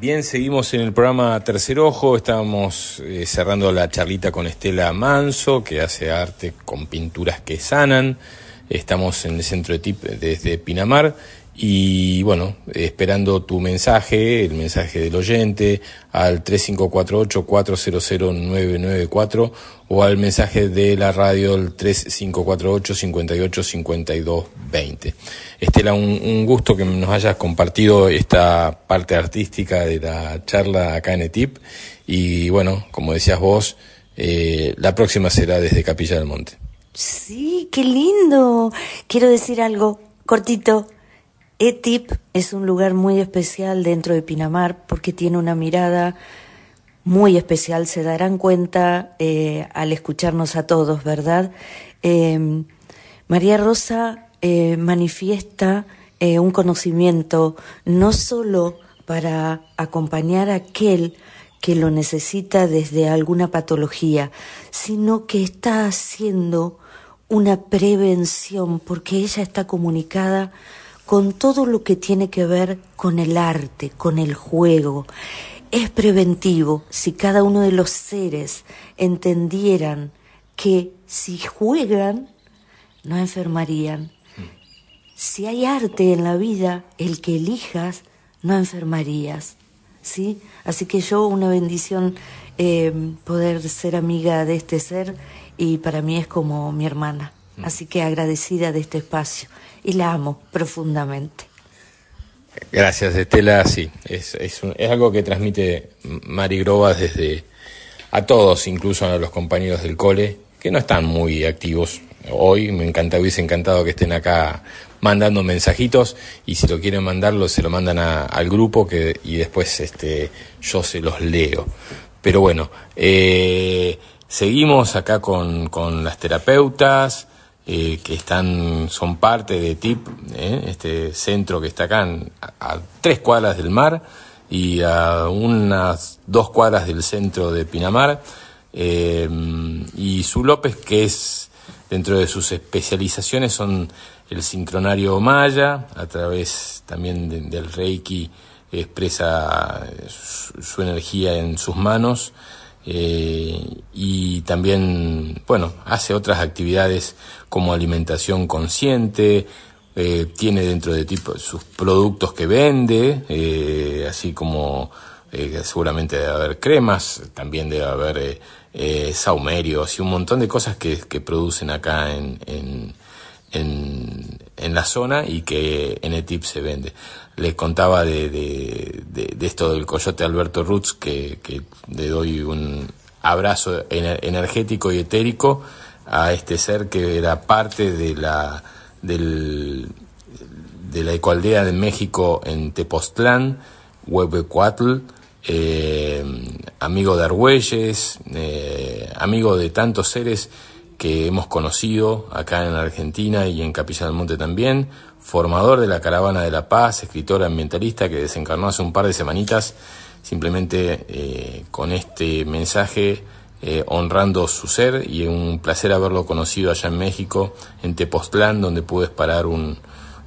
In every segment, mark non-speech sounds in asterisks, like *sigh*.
Bien, seguimos en el programa Tercer Ojo. Estábamos eh, cerrando la charlita con Estela Manso, que hace arte con pinturas que sanan. Estamos en el centro de TIP desde Pinamar y bueno, esperando tu mensaje, el mensaje del oyente, al 3548-400-994 o al mensaje de la radio, el 3548-585220. Estela, un, un gusto que nos hayas compartido esta parte artística de la charla acá en ETIP. Y bueno, como decías vos, eh, la próxima será desde Capilla del Monte. Sí, qué lindo. Quiero decir algo cortito. ETIP es un lugar muy especial dentro de Pinamar porque tiene una mirada muy especial, se darán cuenta eh, al escucharnos a todos, ¿verdad? Eh, María Rosa eh, manifiesta eh, un conocimiento no solo para acompañar a aquel que lo necesita desde alguna patología, sino que está haciendo una prevención porque ella está comunicada con todo lo que tiene que ver con el arte, con el juego. Es preventivo si cada uno de los seres entendieran que si juegan, no enfermarían. Si hay arte en la vida, el que elijas, no enfermarías. ¿Sí? Así que yo, una bendición eh, poder ser amiga de este ser y para mí es como mi hermana. Así que agradecida de este espacio y la amo profundamente. Gracias, Estela. Sí, es, es, algo que transmite Mari Grobas desde a todos, incluso a los compañeros del cole, que no están muy activos hoy. Me encanta, hubiese encantado que estén acá mandando mensajitos y si lo quieren mandarlo se lo mandan a, al grupo que, y después este, yo se los leo. Pero bueno, eh, seguimos acá con, con las terapeutas eh, que están, son parte de TIP, eh, este centro que está acá en, a, tres cuadras del mar y a unas dos cuadras del centro de Pinamar. Eh, y Su López, que es dentro de sus especializaciones, son el sincronario maya, a través también de, del Reiki expresa su, energía en sus manos eh, y también, bueno, hace otras actividades como alimentación consciente, eh, tiene dentro de tipo sus productos que vende, eh, así como seguramente debe haber cremas, también debe haber saumerios y un montón de cosas que, que producen acá en, en en, en, la zona y que en ETIP se vende. Les contaba de, de, esto del coyote Alberto Roots, que, le doy un abrazo energético y etérico a este ser que era parte de la, del, de la ecoaldea de México en Tepoztlán, Huehuecuatl, eh, amigo de Argüelles, eh, amigo de tantos seres que hemos conocido acá en Argentina y en Capilla del Monte también, formador de la Caravana de la Paz, escritor ambientalista que desencarnó hace un par de semanitas, simplemente eh, con este mensaje eh, honrando su ser y un placer haberlo conocido allá en México, en Tepoztlán, donde pude parar un,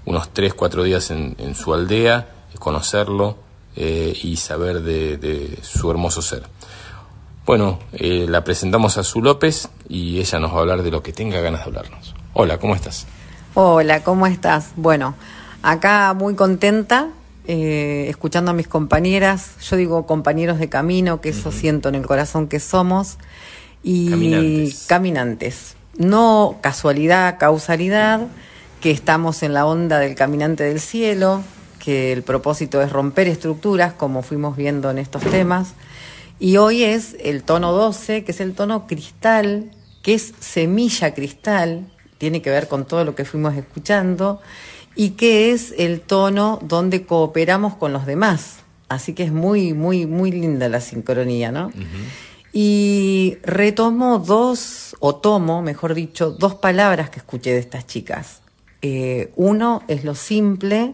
unos tres, cuatro días en, en su aldea, conocerlo eh, y saber de, de su hermoso ser. Bueno, eh, la presentamos a Su López y ella nos va a hablar de lo que tenga ganas de hablarnos. Hola, ¿cómo estás? Hola, ¿cómo estás? Bueno, acá muy contenta, eh, escuchando a mis compañeras, yo digo compañeros de camino, que eso uh -huh. siento en el corazón que somos, y caminantes. caminantes. No casualidad, causalidad, que estamos en la onda del caminante del cielo, que el propósito es romper estructuras, como fuimos viendo en estos temas y hoy es el tono 12, que es el tono cristal, que es semilla cristal, tiene que ver con todo lo que fuimos escuchando, y que es el tono donde cooperamos con los demás. Así que es muy, muy, muy linda la sincronía, ¿no? Uh -huh. Y retomo dos, o tomo, mejor dicho, dos palabras que escuché de estas chicas. Eh, uno es lo simple,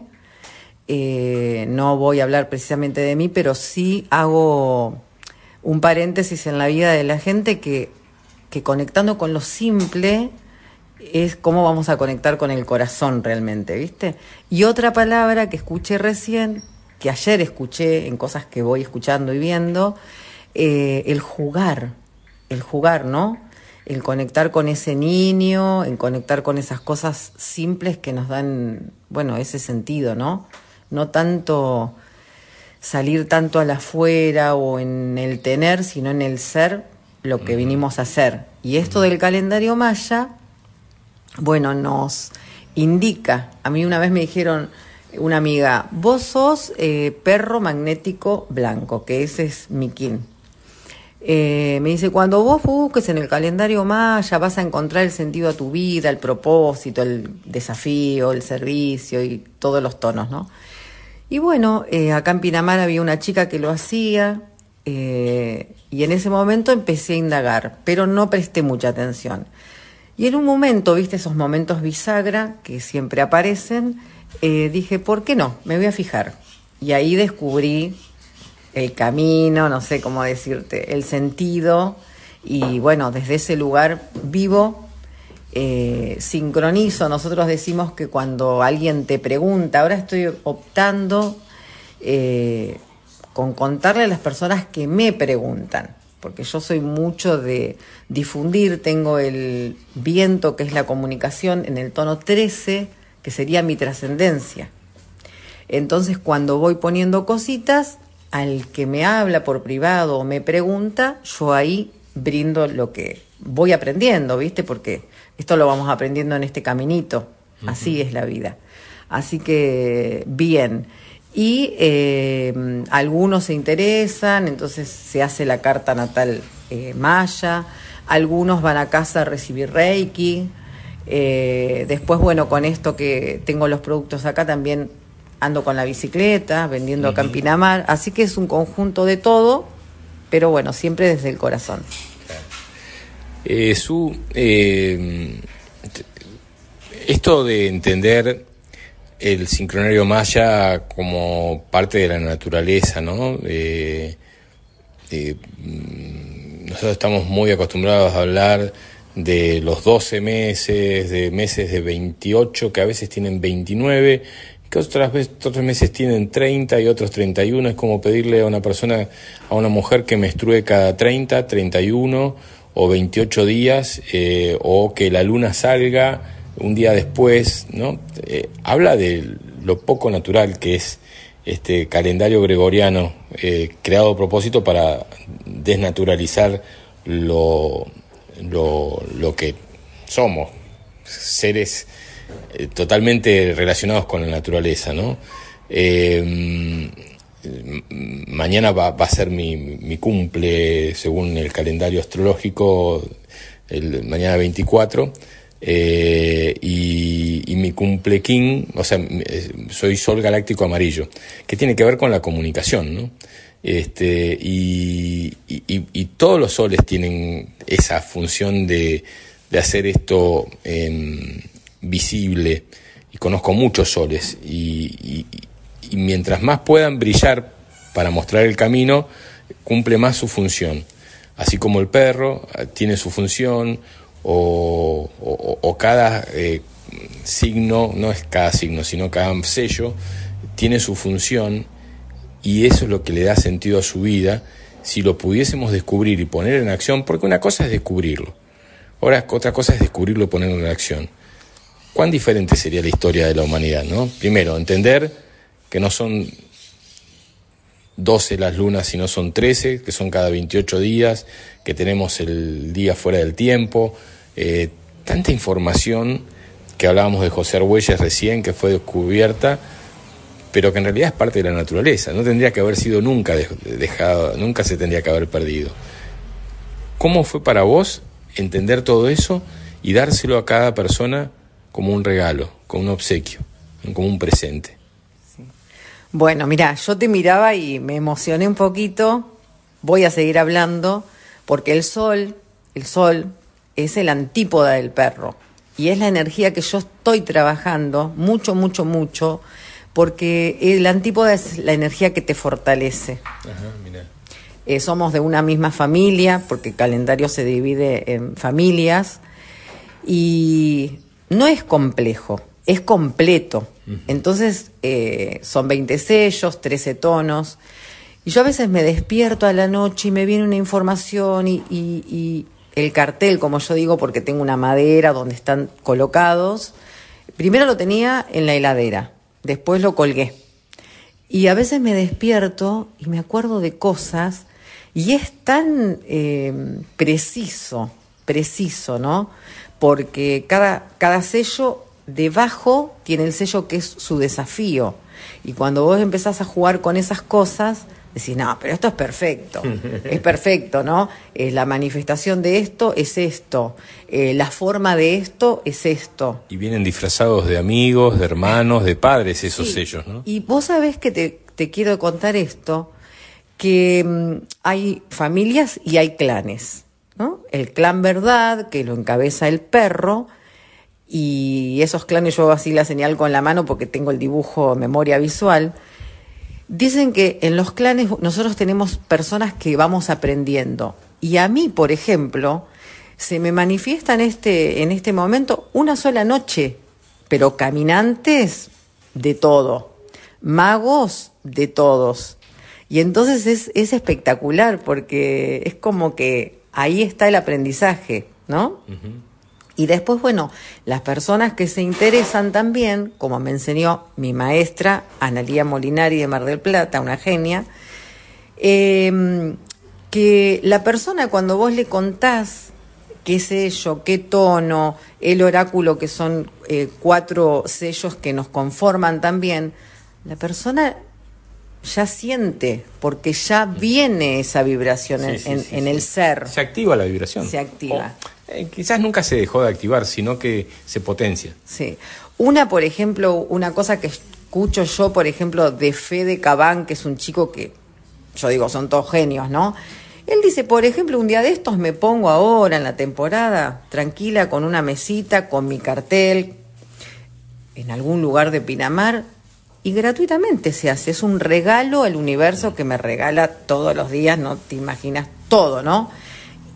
eh, no voy a hablar precisamente de mí, pero sí hago un paréntesis en la vida de la gente que, que conectando con lo simple es cómo vamos a conectar con el corazón realmente, ¿viste? Y otra palabra que escuché recién que ayer escuché, en cosas que voy escuchando y viendo, eh, el jugar, el jugar, ¿no? El conectar con ese niño, el conectar con esas cosas simples que nos dan, bueno, ese sentido, ¿no? No tanto salir tanto a la afuera o en el tener, sino en el ser lo que vinimos a hacer. Y esto del calendario maya, bueno, nos indica, a mí una vez me dijeron, una amiga, vos sos eh, perro magnético blanco, que ese es mi kin. Eh, me dice, cuando vos busques en el calendario maya vas a encontrar el sentido a tu vida, el propósito, el desafío, el servicio y todos los tonos, ¿no? Y bueno, eh, acá en Pinamar había una chica que lo hacía y en ese momento empecé a indagar, pero no presté mucha atención. Y en un momento, viste esos momentos bisagra que siempre aparecen, eh, dije, ¿por qué no? Me voy a fijar. Y ahí descubrí el camino, no sé cómo decirte, el sentido. Y bueno, desde ese lugar vivo, eh, sincronizo. Nosotros decimos que cuando alguien te pregunta, ahora estoy optando eh, con contarle a las personas que me preguntan porque yo soy mucho de difundir, tengo el viento que es la comunicación en el tono 13 que sería mi trascendencia. Entonces cuando voy poniendo cositas, al que me habla por privado o me pregunta, yo ahí brindo lo que voy aprendiendo, ¿viste? Porque esto lo vamos aprendiendo en este caminito, así es la vida. Así que bien. Y eh, algunos se interesan, entonces se hace la carta natal eh, maya, algunos van a casa a recibir reiki, eh, después, bueno, con esto que tengo los productos acá, también ando con la bicicleta, vendiendo acá en Pinamar. Así que es un conjunto de todo, pero bueno, siempre desde el corazón. Eh, su, eh, esto de entender el sincronario maya como parte de la naturaleza, ¿no? Mm, nosotros estamos muy acostumbrados a hablar de los 12 meses, de meses de 28, que a veces tienen 29, que otras veces, otros meses tienen 30 y otros 31. Es como pedirle a una persona, a una mujer que menstrue cada 30, 31 o 28 días, eh, o que la luna salga un día después, ¿no? Eh, habla de lo poco natural que es este calendario gregoriano eh, creado a propósito para desnaturalizar lo lo, lo que somos, seres eh, totalmente relacionados con la naturaleza, ¿no? Eh, mañana va, va, a ser mi, mi, cumple, según el calendario astrológico, el mañana 24, eh, y, y, mi cumple king, o sea, soy sol galáctico amarillo, que tiene que ver con la comunicación, ¿no? Este, y, todos los soles tienen esa función de, de hacer esto eh, visible. Y conozco muchos soles. Y, mientras más puedan brillar para mostrar el camino, cumple más su función. Así como el perro eh, tiene su función, o, cada eh, signo, no es cada signo, sino cada sello, tiene su función y eso es lo que le da sentido a su vida si lo pudiésemos descubrir y poner en acción, porque una cosa es descubrirlo, ahora otra cosa es descubrirlo y ponerlo en acción. ¿Cuán diferente sería la historia de la humanidad? ¿no? Primero, entender que no son 12 las lunas, sino son 13, que son cada 28 días, que tenemos el día fuera del tiempo, eh, tanta información que hablábamos de José Argüelles recién, que fue descubierta, pero que en realidad es parte de la naturaleza, no tendría que haber sido nunca dejado, nunca se tendría que haber perdido. ¿Cómo fue para vos entender todo eso y dárselo a cada persona como un regalo, como un obsequio, como un presente? Bueno, mira, yo te miraba y me emocioné un poquito, voy a seguir hablando, porque el sol, el sol es el antípoda del perro y es la energía que yo estoy trabajando mucho, mucho, mucho porque el antípoda es la energía que te fortalece. Eh, somos de una misma familia, porque el calendario se divide en familias, y no es complejo, es completo. Entonces eh, son 20 sellos, 13 tonos. Y yo a veces me despierto a la noche y me viene una información y, y el cartel, como yo digo, porque tengo una madera donde están colocados. Primero lo tenía en la heladera, después lo colgué. Y a veces me despierto y me acuerdo de cosas y es tan eh, preciso, preciso, ¿no? Porque cada, cada sello debajo tiene el sello que es su desafío. Y cuando vos empezás a jugar con esas cosas, decís, no, pero esto es perfecto, es perfecto, ¿no? Eh, la manifestación de esto es esto, eh, la forma de esto es esto. Y vienen disfrazados de amigos, de hermanos, de padres esos sellos, ¿no? Y vos sabés que te, te quiero contar esto, que mm, hay familias y hay clanes. ¿no? El clan verdad, que lo encabeza el perro, y esos clanes, yo así la señal con la mano porque tengo el dibujo memoria visual, dicen que en los clanes nosotros tenemos personas que vamos aprendiendo. Y a mí, por ejemplo, se me manifiesta en este, en este momento una sola noche, pero caminantes de todo, magos de todos. Y entonces es, es espectacular porque es como que ahí está el aprendizaje, ¿no? Y después, bueno, las personas que se interesan también, como me enseñó mi maestra, Analía Molinari de Mar del Plata, una genia, em, que la persona cuando vos le contás qué sello, qué tono, el oráculo, que son eh, cuatro sellos que nos conforman también, la persona ya siente, porque ya viene esa vibración en, el ser. Se activa la vibración. Se activa. Eh, quizás nunca se dejó de activar, sino que se potencia. Sí. Una, por ejemplo, una cosa que escucho yo, por ejemplo, de Fede Cabán, que es un chico que, yo digo, son todos genios, ¿no? Él dice, por ejemplo, un día de estos me pongo ahora en la temporada, tranquila, con una mesita, con mi cartel, en algún lugar de Pinamar, y gratuitamente se hace. Es un regalo al universo que me regala todos los días, no te imaginas todo, ¿no?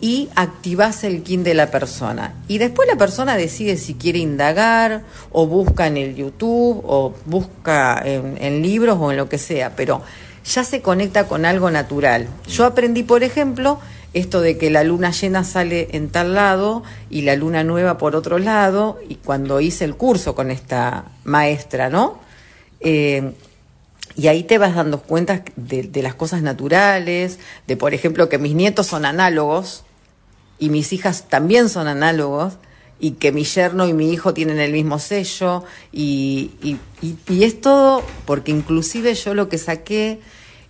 Y activas el kin de la persona. Y después la persona decide si quiere indagar o busca en el YouTube o busca en, en libros o en lo que sea, pero ya se conecta con algo natural. Yo aprendí, por ejemplo, esto de que la luna llena sale en tal lado y la luna nueva por otro lado, y cuando hice el curso con esta maestra, ¿no? Eh, y ahí te vas dando cuenta de, las cosas naturales, de por ejemplo que mis nietos son análogos y mis hijas también son análogos y que mi yerno y mi hijo tienen el mismo sello y, y, es todo porque inclusive yo lo que saqué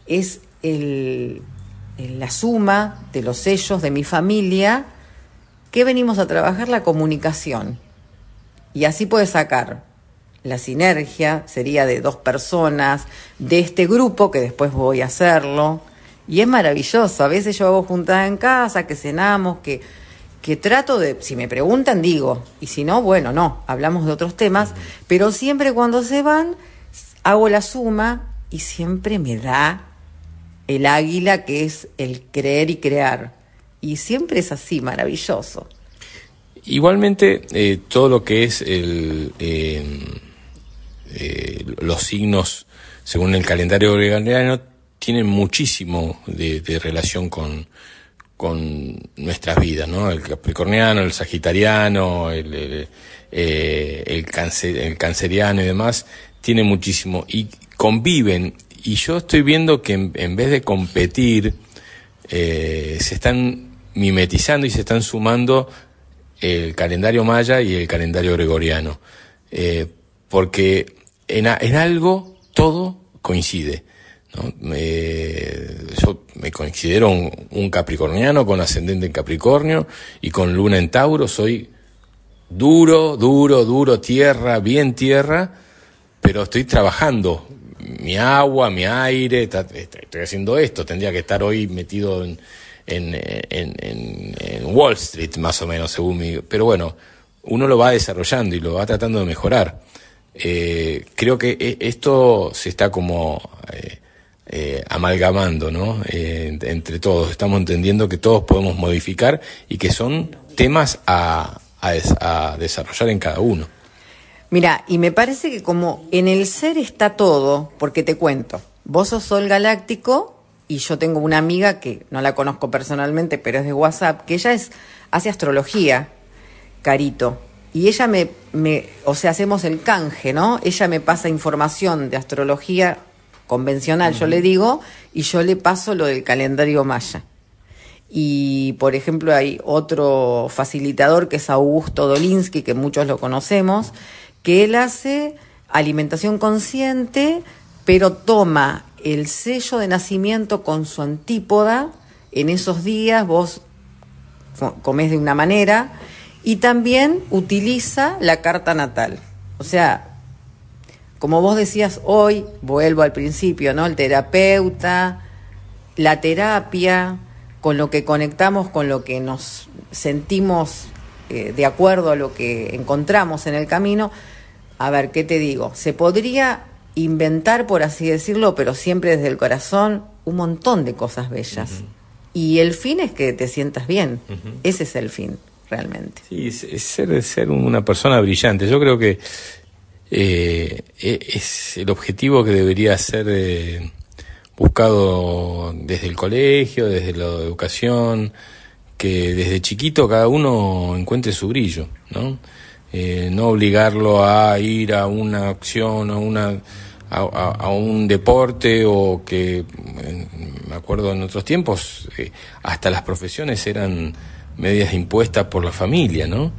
es el, la suma de los sellos de mi familia que venimos a trabajar la comunicación y así puedes sacar la sinergia sería de dos personas, de este grupo, que después voy a hacerlo. Y es maravilloso. A veces yo hago juntada en casa, que cenamos, que, que trato de, si me preguntan, digo, y si no, bueno, no, hablamos de otros temas, pero siempre cuando se van, hago la suma y siempre me da el águila que es el creer y crear. Y siempre es así, maravilloso. Igualmente, eh, todo lo que es el... Eh, eh, los signos, según el calendario gregoriano, tienen muchísimo de, relación con, con nuestras vidas, ¿no? El capricorniano, el sagitariano, el, eh, el, canceriano y demás, tienen muchísimo y conviven. Y yo estoy viendo que en, vez de competir, eh, se están mimetizando y se están sumando el calendario maya y el calendario gregoriano. Eh, porque en, algo todo coincide. Yo me considero un, capricorniano con ascendente en Capricornio y con luna en Tauro. Soy duro, duro, duro, tierra, bien tierra, pero estoy trabajando mi agua, mi aire, estoy haciendo esto. Tendría que estar hoy metido en, en, en, en Wall Street, más o menos, según mi. Pero bueno, uno lo va desarrollando y lo va tratando de mejorar eh, creo que e, esto se está como eh, eh, amalgamando, ¿no? Eh, entre todos, estamos entendiendo que todos podemos modificar y que son temas a, a, desarrollar en cada uno. Mira, y me parece que como en el ser está todo, porque te cuento, vos sos Sol Galáctico y yo tengo una amiga que no la conozco personalmente, pero es de WhatsApp, que ella es hace astrología, Carito. Y ella me, me, o sea, hacemos el canje, ¿no? Ella me pasa información de astrología convencional, yo le digo, y yo le paso lo del calendario maya. Y, por ejemplo, hay otro facilitador que es Augusto Dolinsky, que muchos lo conocemos, que él hace alimentación consciente, pero toma el sello de nacimiento con su antípoda. En esos días vos comés de una manera y también utiliza la carta natal. O sea, como vos decías hoy, vuelvo al principio, ¿no? El terapeuta, la terapia, con lo que conectamos, con lo que nos sentimos eh, de acuerdo a lo que encontramos en el camino, a ver, ¿qué te digo? Se podría inventar, por así decirlo, pero siempre desde el corazón, un montón de cosas bellas. Y el fin es que te sientas bien. Ese es el fin, realmente. Sí, ser una persona brillante. Yo creo que eh, es el objetivo que debería ser... Eh, buscado desde el colegio, desde la educación, que desde chiquito cada uno encuentre su brillo, ¿no? Eh, no obligarlo a ir a una acción, a una a, un deporte o que me acuerdo en otros tiempos hasta las profesiones eran medias impuestas por la familia, ¿no?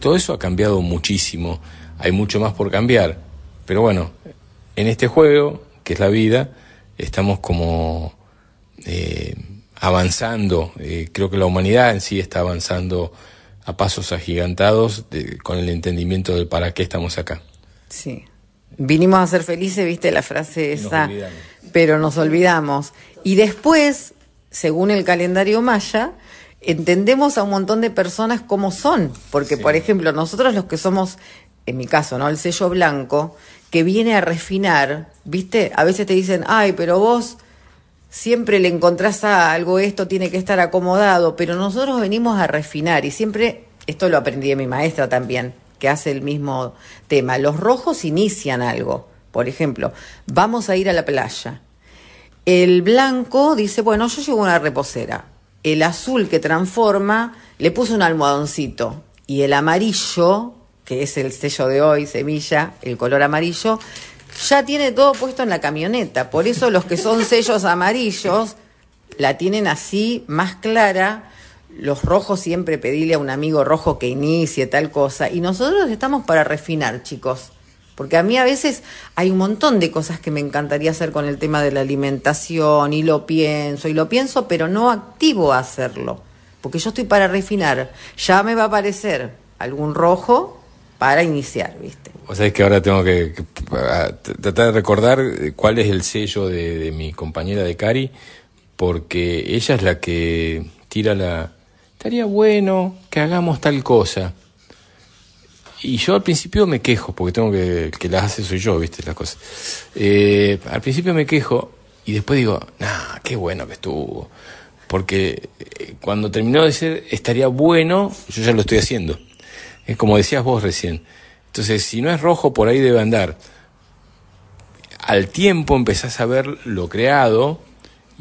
Todo eso ha cambiado muchísimo, hay mucho más por cambiar, pero bueno, en este juego que es la vida estamos como eh, avanzando, eh, creo que la humanidad en sí está avanzando a pasos agigantados con el entendimiento del para qué estamos acá. Sí. Vinimos a ser felices, viste la frase esa, pero nos olvidamos. Y después, según el calendario maya, entendemos a un montón de personas como son, porque por ejemplo, nosotros los que somos, en mi caso, ¿no? El sello blanco, que viene a refinar, ¿viste? A veces te dicen, ay, pero vos siempre le encontrás a algo, esto tiene que estar acomodado, pero nosotros venimos a refinar y siempre, esto lo aprendí de mi maestra también, que hace el mismo tema, los rojos inician algo, por ejemplo, vamos a ir a la playa. El blanco dice, bueno, yo llevo una reposera. El azul que transforma le puso un almohadoncito. Y el amarillo que es el sello de hoy, semilla, el color amarillo, ya tiene todo puesto en la camioneta. Por eso los que son sellos amarillos la tienen así, más clara. Los rojos siempre pedirle a un amigo rojo que inicie tal cosa. Y nosotros estamos para refinar, chicos. Porque a mí a veces hay un montón de cosas que me encantaría hacer con el tema de la alimentación y lo pienso y lo pienso, pero no activo a hacerlo. Porque yo estoy para refinar. Ya me va a aparecer algún rojo para iniciar, ¿viste? O sea, que ahora tengo que, tratar de recordar cuál es el sello de, mi compañera de Cari, porque ella es la que tira la... Estaría bueno que hagamos tal cosa. Y yo al principio me quejo, porque tengo que... que las hace soy yo, ¿viste? Las cosas. Eh, al principio me quejo y después digo, nah, qué bueno que estuvo. Porque eh, cuando terminó de ser, estaría bueno, yo ya lo estoy haciendo. Es como decías vos recién. Entonces, si no es rojo, por ahí debe andar. Al tiempo empezás a ver lo creado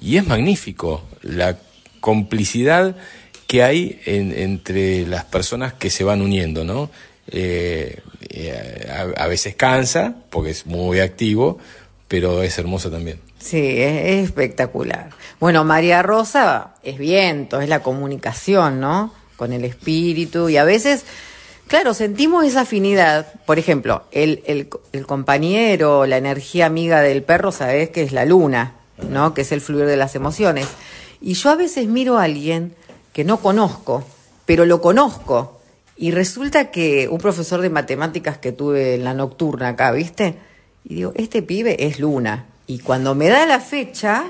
y es magnífico la complicidad que hay entre las personas que se van uniendo, ¿no? Eh, eh, a, veces cansa, porque es muy activo, pero es hermoso también. Sí, es, espectacular. Bueno, María Rosa es viento, es la comunicación, ¿no? Con el espíritu y a veces Claro, sentimos esa afinidad. Por ejemplo, el, el, compañero, la energía amiga del perro, sabes que es la luna, ¿no? Que es el fluir de las emociones. Y yo a veces miro a alguien que no conozco, pero lo conozco. Y resulta que un profesor de matemáticas que tuve en la nocturna acá, ¿viste? Y digo, este pibe es luna. Y cuando me da la fecha,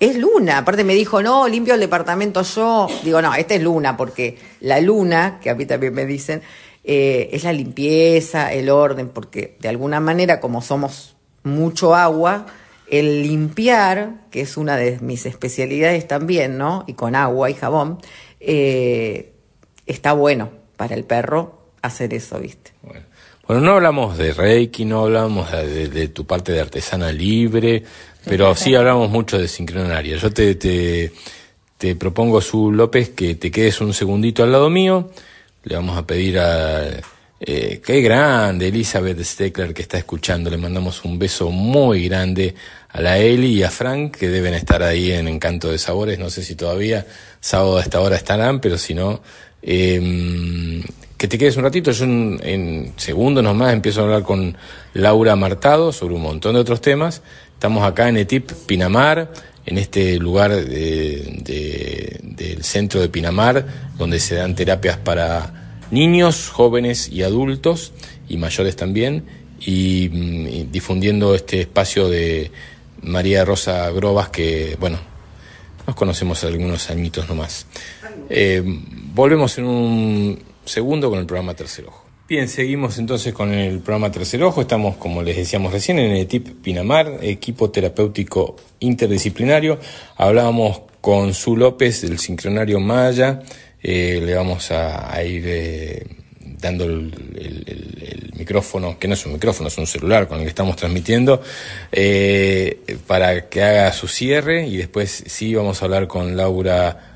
es luna. Aparte me dijo, no, limpio el departamento yo. Digo, no, este es luna, porque la luna, que a mí también me dicen, eh, es la limpieza, el orden, porque de alguna manera, como somos mucho agua, el limpiar, que es una de mis especialidades también, ¿no? Y con agua y jabón, eh, está bueno para el perro hacer eso, ¿viste? Bueno. Bueno, no hablamos de Reiki, no hablamos de, tu parte de artesana libre, pero sí hablamos mucho de sincronaria. Yo te, te, te propongo, Su López, que te quedes un segundito al lado mío. Le vamos a pedir a eh, qué grande Elizabeth Steckler que está escuchando. Le mandamos un beso muy grande a la Eli y a Frank que deben estar ahí en Encanto de Sabores. No sé si todavía sábado a esta hora estarán, pero si no, eh, que te quedes un ratito. Yo en, segundos nomás empiezo a hablar con Laura Martado sobre un montón de otros temas. Estamos acá en ETIP Pinamar, en este lugar de, del centro de Pinamar, donde se dan terapias para niños, jóvenes y adultos, y mayores también, y, mm, difundiendo este espacio de María Rosa Grobas, que, bueno, nos conocemos algunos añitos nomás. Eh, volvemos en un segundo con el programa Tercer Ojo. Bien, seguimos entonces con el programa Tercer Ojo. Estamos, como les decíamos recién, en el TIP Pinamar, equipo terapéutico interdisciplinario. Hablábamos con Su López del Sincronario Maya, eh, le vamos a, ir eh, dando el, micrófono, que no es un micrófono, es un celular con el que estamos transmitiendo, eh, para que haga su cierre y después sí vamos a hablar con Laura.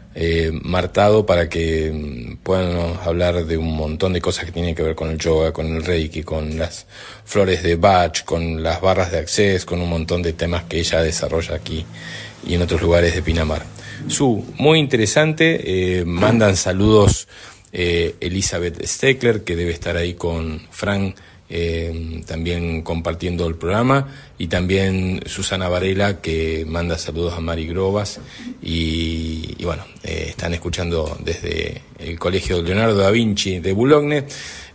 Martado para que mm, puedan hablar de un montón de cosas que tienen que ver con el yoga, con el reiki, con las flores de Bach, con las barras de acceso, con un montón de temas que ella desarrolla aquí y en otros lugares de Pinamar. Su, muy interesante. Eh, mandan saludos eh, Elizabeth Steckler, que debe estar ahí con Frank eh, también compartiendo el programa, y también Susana Varela, que manda saludos a Mari Grobas, y, bueno, están escuchando desde el Colegio Leonardo da Vinci de Boulogne,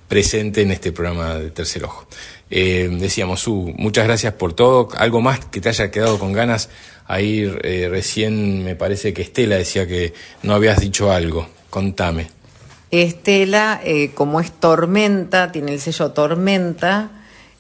presente en este programa de Tercer Ojo. decíamos, Su, muchas gracias por todo. ¿Algo más que te haya quedado con ganas Ahí eh, recién me parece que Estela decía que no habías dicho algo. Contame. Estela, eh, como es Tormenta, tiene el sello Tormenta,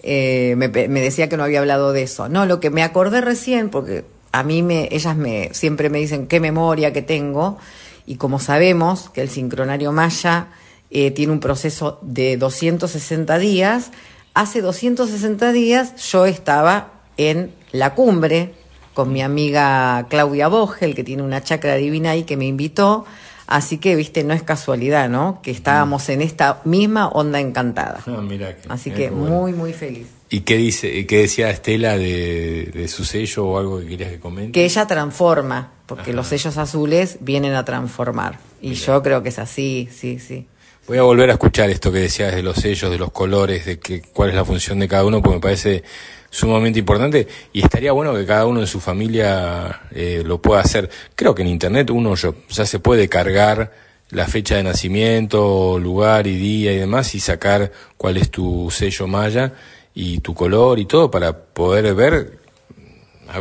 eh, me, decía que no había hablado de eso. No, lo que me acordé recién, porque a mí me, ellas me, siempre me dicen qué memoria que tengo, y como sabemos que el sincronario Maya tiene un proceso de 260 días, hace 260 días yo estaba en la cumbre con mi amiga Claudia Bogel, que tiene una chacra divina ahí, que me invitó. Así que, viste, no es casualidad, ¿no? Que estábamos en esta misma onda encantada. Ah, Así que muy, muy feliz. ¿Y qué dice, qué decía Estela de, su sello o algo que querías que comente? Que ella transforma, porque los sellos azules vienen a transformar. Y yo creo que es así, sí, sí. Voy a volver a escuchar esto que decías de los sellos, de los colores, de que, cuál es la función de cada uno, porque me parece sumamente importante y estaría bueno que cada uno de su familia eh, lo pueda hacer. Creo que en internet uno ya se puede cargar la fecha de nacimiento, lugar y día y demás y sacar cuál es tu sello maya y tu color y todo para poder ver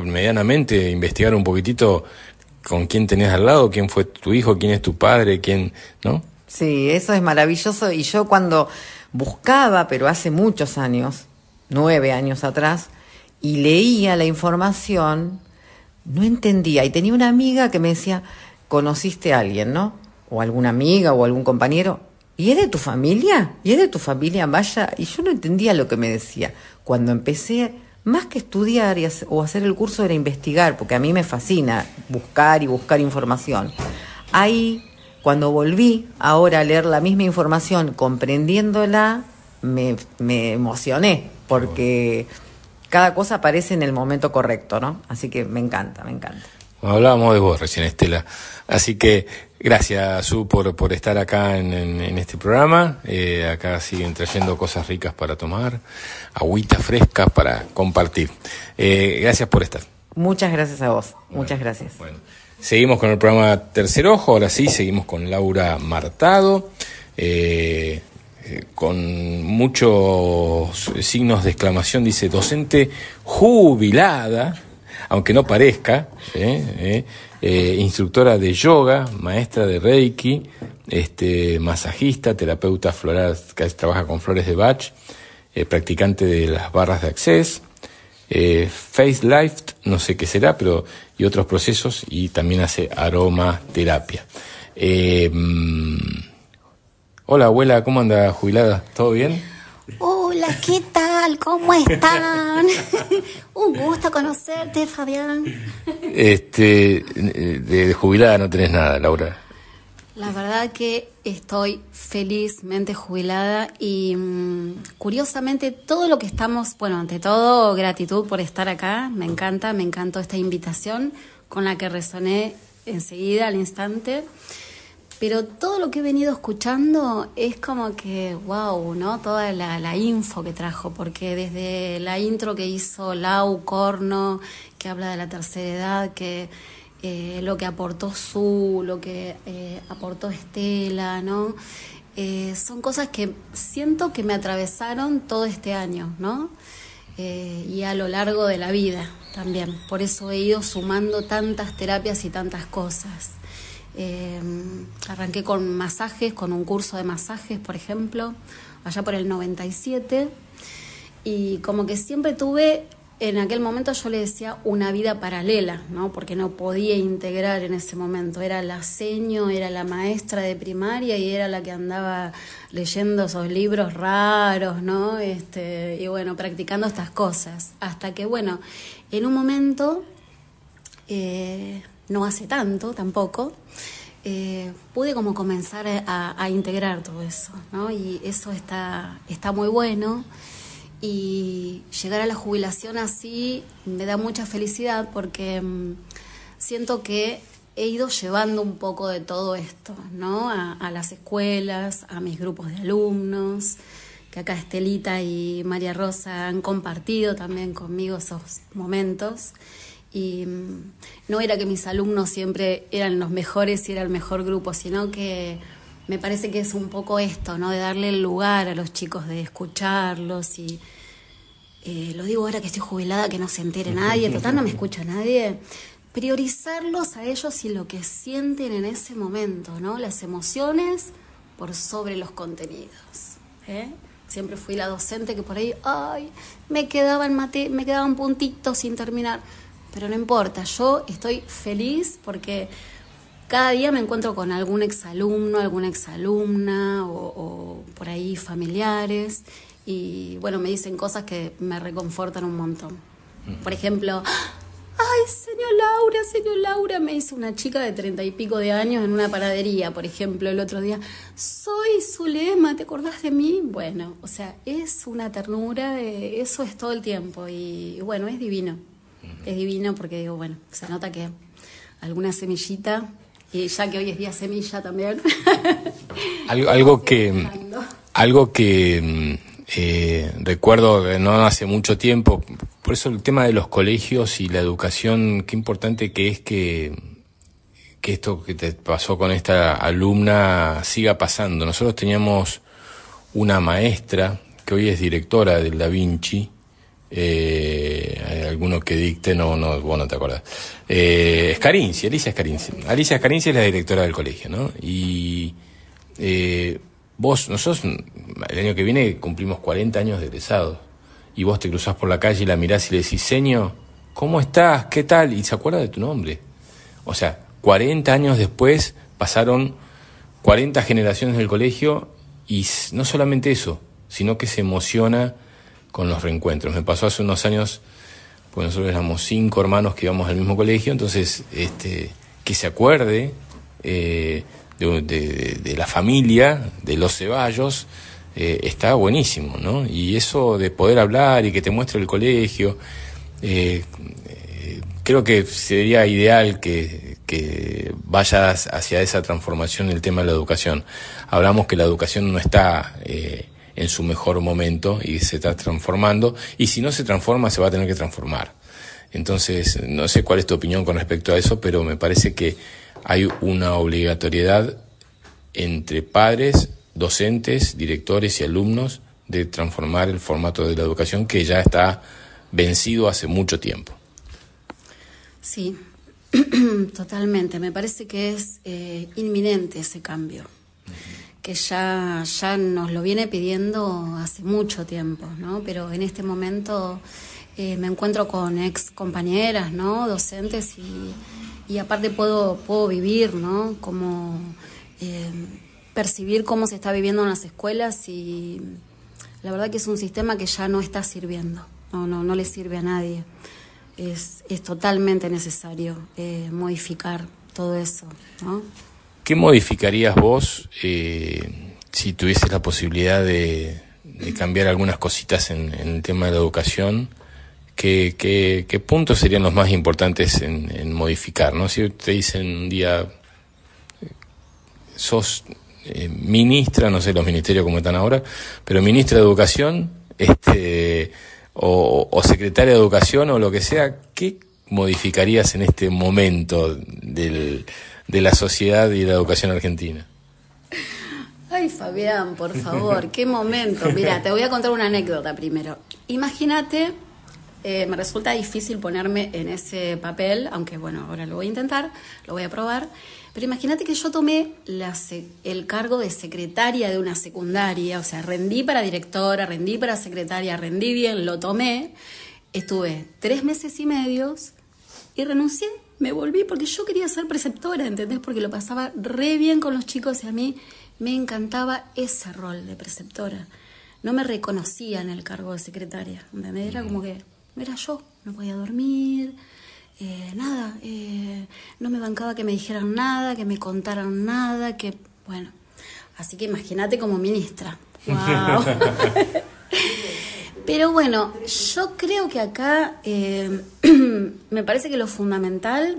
medianamente, investigar un poquitito con quién tenés al lado, quién fue tu hijo, quién es tu padre, quién, ¿no? Sí, eso es maravilloso y yo cuando buscaba, pero hace muchos años, nueve años atrás, y leía la información, no entendía. Y tenía una amiga que me decía, conociste a alguien, ¿no? O alguna amiga o algún compañero. ¿Y es de tu familia? ¿Y es de tu familia vaya? Y yo no entendía lo que me decía. Cuando empecé, más que estudiar o hacer el curso, era investigar, porque a mí me fascina buscar y buscar información. Ahí, cuando volví ahora a leer la misma información, comprendiéndola, me, me emocioné, porque cada cosa aparece en el momento correcto, ¿no? Así que me encanta, me encanta. hablábamos de vos recién, Estela. Así que gracias, Su, por, por estar acá en, este programa. Eh, acá siguen trayendo cosas ricas para tomar, agüita fresca para compartir. Eh, gracias por estar. Muchas gracias a vos, muchas gracias. Bueno, seguimos con el programa Tercer Ojo, ahora sí, seguimos con Laura Martado. Eh, con muchos signos de exclamación, dice docente jubilada, aunque no parezca, ¿eh? ¿Eh? Eh, instructora de yoga, maestra de Reiki, este, masajista, terapeuta floral, que trabaja con flores de Bach, practicante de las barras de acceso, face lift, no sé qué será, pero y otros procesos, y también hace aromaterapia. Mm, Hola abuela, ¿cómo anda jubilada? ¿Todo bien? Hola ¿qué tal? ¿Cómo están? *laughs* Un gusto conocerte, Fabián. Este, de, jubilada no tenés nada, Laura. La verdad que estoy felizmente jubilada y mm, curiosamente todo lo que estamos, bueno, ante todo gratitud por estar acá, me encanta, me encantó esta invitación con la que resoné enseguida, al instante. Pero todo lo que he venido escuchando es como que, wow, ¿no? Toda la, info que trajo, porque desde la intro que hizo Lau Corno, que habla de la tercera edad, que eh, lo que aportó Su, lo que eh, aportó Estela, ¿no? Eh, son cosas que siento que me atravesaron todo este año, ¿no? y a lo largo de la vida también. Por eso he ido sumando tantas terapias y tantas cosas. Eh, arranqué con masajes, con un curso de masajes, por ejemplo, allá por el 97. Y como que siempre tuve, en aquel momento yo le decía una vida paralela, ¿no? Porque no podía integrar en ese momento. Era la seño, era la maestra de primaria y era la que andaba leyendo esos libros raros, ¿no? Este, y bueno, practicando estas cosas. Hasta que, bueno, en un momento... Eh, no hace tanto tampoco, eh, pude como comenzar a, integrar todo eso, ¿no? Y eso está, está muy bueno. Y llegar a la jubilación así me da mucha felicidad porque mm, siento que he ido llevando un poco de todo esto, ¿no? A, a, las escuelas, a mis grupos de alumnos, que acá Estelita y María Rosa han compartido también conmigo esos momentos. Y mm, no era que mis alumnos siempre eran los mejores y era el mejor grupo, sino que me parece que es un poco esto, ¿no? De darle el lugar a los chicos, de escucharlos y eh, lo digo ahora que estoy jubilada, que no se entere nadie, total no me escucha nadie. Priorizarlos a ellos y lo que sienten en ese momento, ¿no? Las emociones por sobre los contenidos. ¿eh? Siempre fui la docente que por ahí, ay, me quedaban mate, me quedaban puntitos sin terminar pero no importa, yo estoy feliz porque cada día me encuentro con algún exalumno, alguna exalumna o, o por ahí familiares y bueno, me dicen cosas que me reconfortan un montón. Por ejemplo, ay, señor Laura, señor Laura, me dice una chica de treinta y pico de años en una paradería, por ejemplo, el otro día, soy Zulema, ¿te acordás de mí? Bueno, o sea, es una ternura, eso es todo el tiempo y bueno, es divino es divino porque digo, bueno, se nota que alguna semillita, y ya que hoy es día semilla también. *laughs* algo, algo que, algo que mm, eh, recuerdo no hace mucho tiempo, por eso el tema de los colegios y la educación, qué importante que es que, que esto que te pasó con esta alumna siga pasando. Nosotros teníamos una maestra que hoy es directora del Da Vinci, eh, alguno que dicte, no, no, vos no te acuerdas. Eh, Alicia Escarinci. Alicia Escarinci es la directora del colegio, ¿no? Y eh, vos, nosotros el año que viene cumplimos 40 años de egresados. Y vos te cruzás por la calle y la mirás y le decís, señor, ¿cómo estás? ¿Qué tal? Y se acuerda de tu nombre. O sea, 40 años después pasaron 40 generaciones del colegio y no solamente eso, sino que se emociona con los reencuentros. Me pasó hace unos años, pues nosotros éramos cinco hermanos que íbamos al mismo colegio, entonces este, que se acuerde eh, de, la familia, de los ceballos, eh, está buenísimo, ¿no? Y eso de poder hablar y que te muestre el colegio, eh, creo que sería ideal que, que vayas hacia esa transformación en el tema de la educación. Hablamos que la educación no está en su mejor momento y se está transformando y si no se transforma se va a tener que transformar. Entonces, no sé cuál es tu opinión con respecto a eso, pero me parece que hay una obligatoriedad entre padres, docentes, directores y alumnos de transformar el formato de la educación que ya está vencido hace mucho tiempo. Sí, *clears throat* totalmente. Me parece que es eh, inminente ese cambio que ya, ya nos lo viene pidiendo hace mucho tiempo, ¿no? Pero en este momento eh, me encuentro con ex compañeras, ¿no? Docentes y, aparte puedo, puedo vivir, ¿no? Como eh, percibir cómo se está viviendo en las escuelas y la verdad que es un sistema que ya no está sirviendo, no, no, no le sirve a nadie. Es, es totalmente necesario eh, modificar todo eso. ¿no? ¿Qué modificarías vos eh, si tuvieses la posibilidad de, cambiar algunas cositas en, el tema de la educación? ¿Qué, qué, puntos serían los más importantes en, modificar? ¿no? Si te dicen un día, sos eh, ministra, no sé los ministerios cómo están ahora, pero ministra de Educación, este, o, secretaria de Educación o lo que sea, ¿qué modificarías en este momento del, de la sociedad y la educación argentina? Ay, Fabián, por favor, qué momento. Mira, te voy a contar una anécdota primero. Imagínate, eh, me resulta difícil ponerme en ese papel, aunque bueno, ahora lo voy a intentar, lo voy a probar. Pero imagínate que yo tomé el cargo de secretaria de una secundaria, o sea, rendí para directora, rendí para secretaria, rendí bien, lo tomé. Estuve tres meses y medios y renuncié, me volví porque yo quería ser preceptora, ¿entendés? Porque lo pasaba re bien con los chicos y a mí me encantaba ese rol de preceptora. No me reconocía en el cargo de secretaria, ¿entendés? Era como que no era yo, no podía dormir eh, nada, eh, no me bancaba que me dijeran nada, que me contaran nada, que, bueno, así que imagínate como ministra. Wow. *laughs* *laughs* Pero bueno, yo creo que acá eh, *clears throat* me parece que lo fundamental,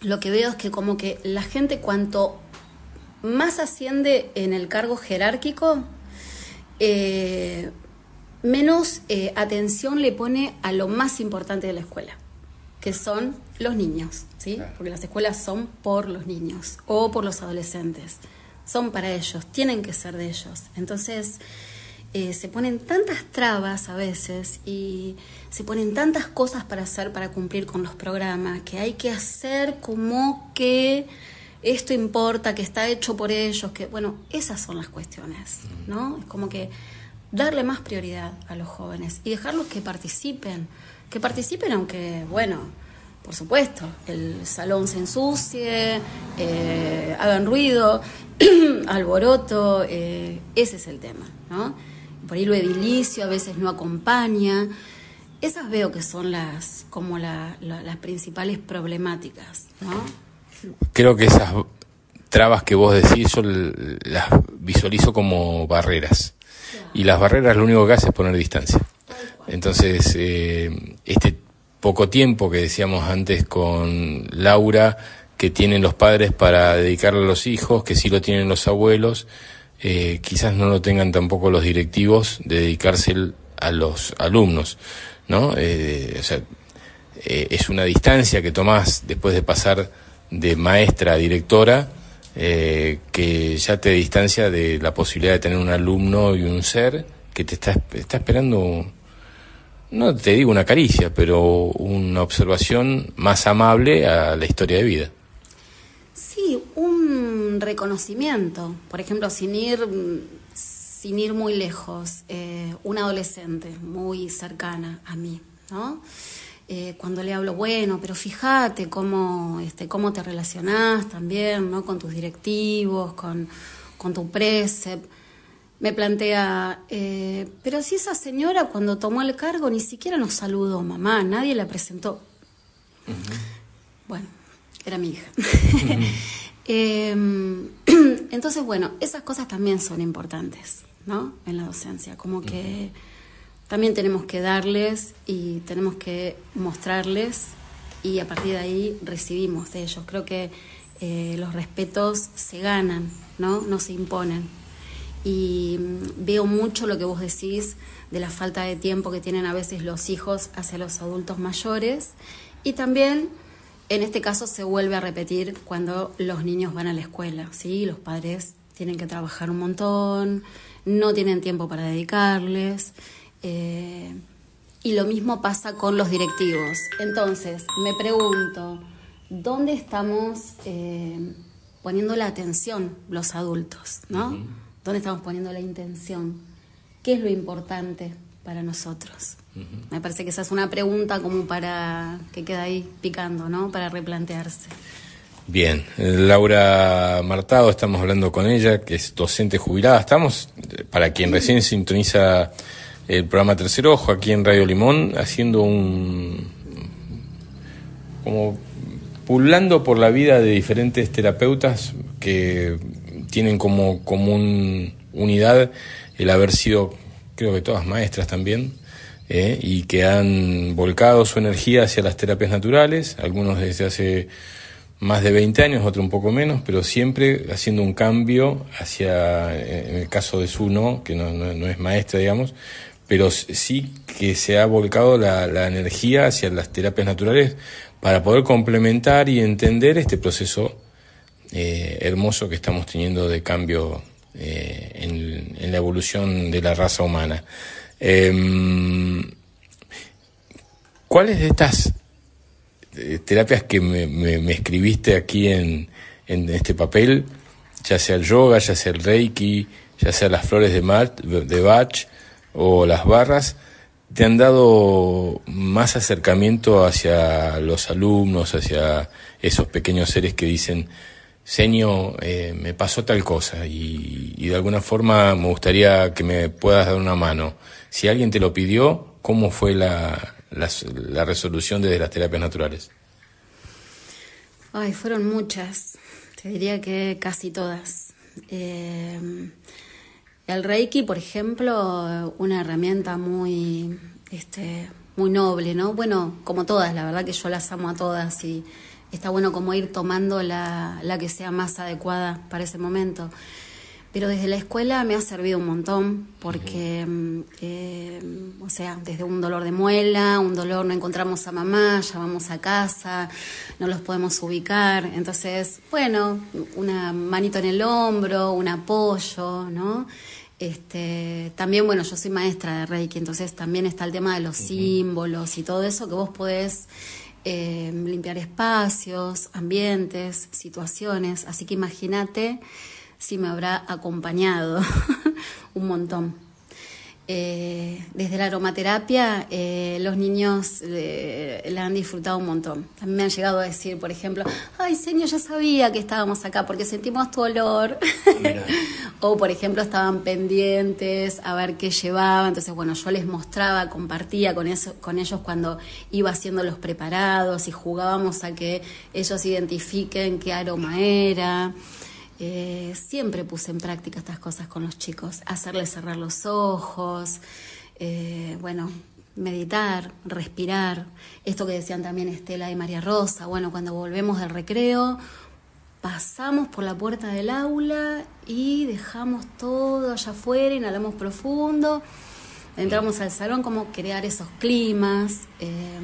lo que veo es que como que la gente cuanto más asciende en el cargo jerárquico, menos atención le pone a lo más importante de la escuela que son los niños, ¿sí? Porque las escuelas son por los niños o por los adolescentes. Son para ellos, tienen que ser de ellos. Entonces, eh, se ponen tantas trabas a veces y se ponen tantas cosas para hacer, para cumplir con los programas, que hay que hacer como que esto importa, que está hecho por ellos, que, bueno, esas son las cuestiones, ¿no? Es como que darle más prioridad a los jóvenes y dejarlos que participen que participen, aunque, bueno, por supuesto, el salón se ensucie, eh, hagan ruido, *clears throat* alboroto, eh, ese es el tema, ¿no? Por ahí lo edilicio a veces no acompaña. Esas veo que son las como las principales problemáticas, ¿no? Creo que esas trabas que vos decís yo las visualizo como barreras. Y las barreras lo único que hace es poner distancia. Entonces, eh, este poco tiempo que decíamos antes con Laura, que tienen los padres para dedicarle a los hijos, que sí lo tienen los abuelos, eh, quizás no lo tengan tampoco los directivos de dedicarse a los alumnos, ¿no? Eh, o sea, es una distancia que tomás después de pasar de maestra a directora, que ya te distancia de la posibilidad de tener un alumno y un ser que te está, está esperando no te digo una caricia, pero una observación más amable a la historia de vida. Sí, un reconocimiento. Por ejemplo, sin ir, sin ir muy lejos, eh, una adolescente muy cercana a mí, ¿no? Eh, cuando le hablo, bueno, pero fíjate cómo, este, cómo te relacionás también, ¿no? Con tus directivos, con, con tu precept me plantea, eh, pero si esa señora cuando tomó el cargo ni siquiera nos saludó, mamá, nadie la presentó. Bueno, era mi hija. *laughs* Em, *clears throat* entonces, bueno, esas cosas también son importantes, ¿no? En la docencia, como que también tenemos que darles y tenemos que mostrarles y a partir de ahí recibimos de ellos. Creo que eh, los respetos se ganan, ¿no? No se imponen y mm, veo mucho lo que vos decís de la falta de tiempo que tienen a veces los hijos hacia los adultos mayores y también en este caso se vuelve a repetir cuando los niños van a la escuela, ¿sí? Los padres tienen que trabajar un montón, no tienen tiempo para dedicarles. Eh, y lo mismo pasa con los directivos. Entonces, me pregunto, ¿dónde estamos eh, poniendo la atención los adultos? ¿no? ¿Dónde estamos poniendo la intención? ¿Qué es lo importante para nosotros? Me parece que esa es una pregunta como para que queda ahí picando, ¿no? Para replantearse. Bien, Laura Martado, estamos hablando con ella, que es docente jubilada. Estamos, para quien recién sintoniza el programa Tercer Ojo, aquí en Radio Limón, haciendo un... como pululando por la vida de diferentes terapeutas que tienen como común unidad el haber sido, creo que todas maestras también, eh, y que han volcado su energía hacia las terapias naturales, algunos desde hace más de 20 años, otro un poco menos, pero siempre haciendo un cambio hacia, en el caso de su no, que no, no, es maestra, digamos, pero sí que se ha volcado la, la, energía hacia las terapias naturales para poder complementar y entender este proceso eh, hermoso que estamos teniendo de cambio eh, en, la evolución de la raza humana. Eh, ¿Cuáles de estas eh, terapias que me, me, escribiste aquí en, en, este papel, ya sea el yoga, ya sea el reiki, ya sea las flores de, Bach, de Bach o las barras, te han dado más acercamiento hacia los alumnos, hacia esos pequeños seres que dicen, Señor, eh, me pasó tal cosa y, de alguna forma me gustaría que me puedas dar una mano. Si alguien te lo pidió, ¿cómo fue la, la, resolución desde las terapias naturales? Ay, fueron muchas. Te diría que casi todas. Eh, el Reiki, por ejemplo, una herramienta muy, este, muy noble, ¿no? Bueno, como todas, la verdad que yo las amo a todas y está bueno como ir tomando la, la que sea más adecuada para ese momento. Pero desde la escuela me ha servido un montón porque, eh, o sea, desde un dolor de muela, un dolor, no encontramos a mamá, ya vamos a casa, no los podemos ubicar. Entonces, bueno, una manito en el hombro, un apoyo, ¿no? Este, también, bueno, yo soy maestra de Reiki, entonces también está el tema de los símbolos y todo eso que vos podés eh, limpiar espacios, ambientes, situaciones. Así que imagínate sí me habrá acompañado *laughs* un montón. Eh, desde la aromaterapia, eh, los niños eh, la han disfrutado un montón. También me han llegado a decir, por ejemplo, ay, señor, ya sabía que estábamos acá porque sentimos tu olor. *laughs* o, por ejemplo, estaban pendientes a ver qué llevaba. Entonces, bueno, yo les mostraba, compartía con, eso, con ellos cuando iba haciendo los preparados y jugábamos a que ellos identifiquen qué aroma era. Eh, siempre puse en práctica estas cosas con los chicos, hacerles cerrar los ojos, eh, bueno, meditar, respirar, esto que decían también Estela y María Rosa, bueno, cuando volvemos del recreo, pasamos por la puerta del aula y dejamos todo allá afuera, inhalamos profundo, entramos al salón, como crear esos climas. Eh,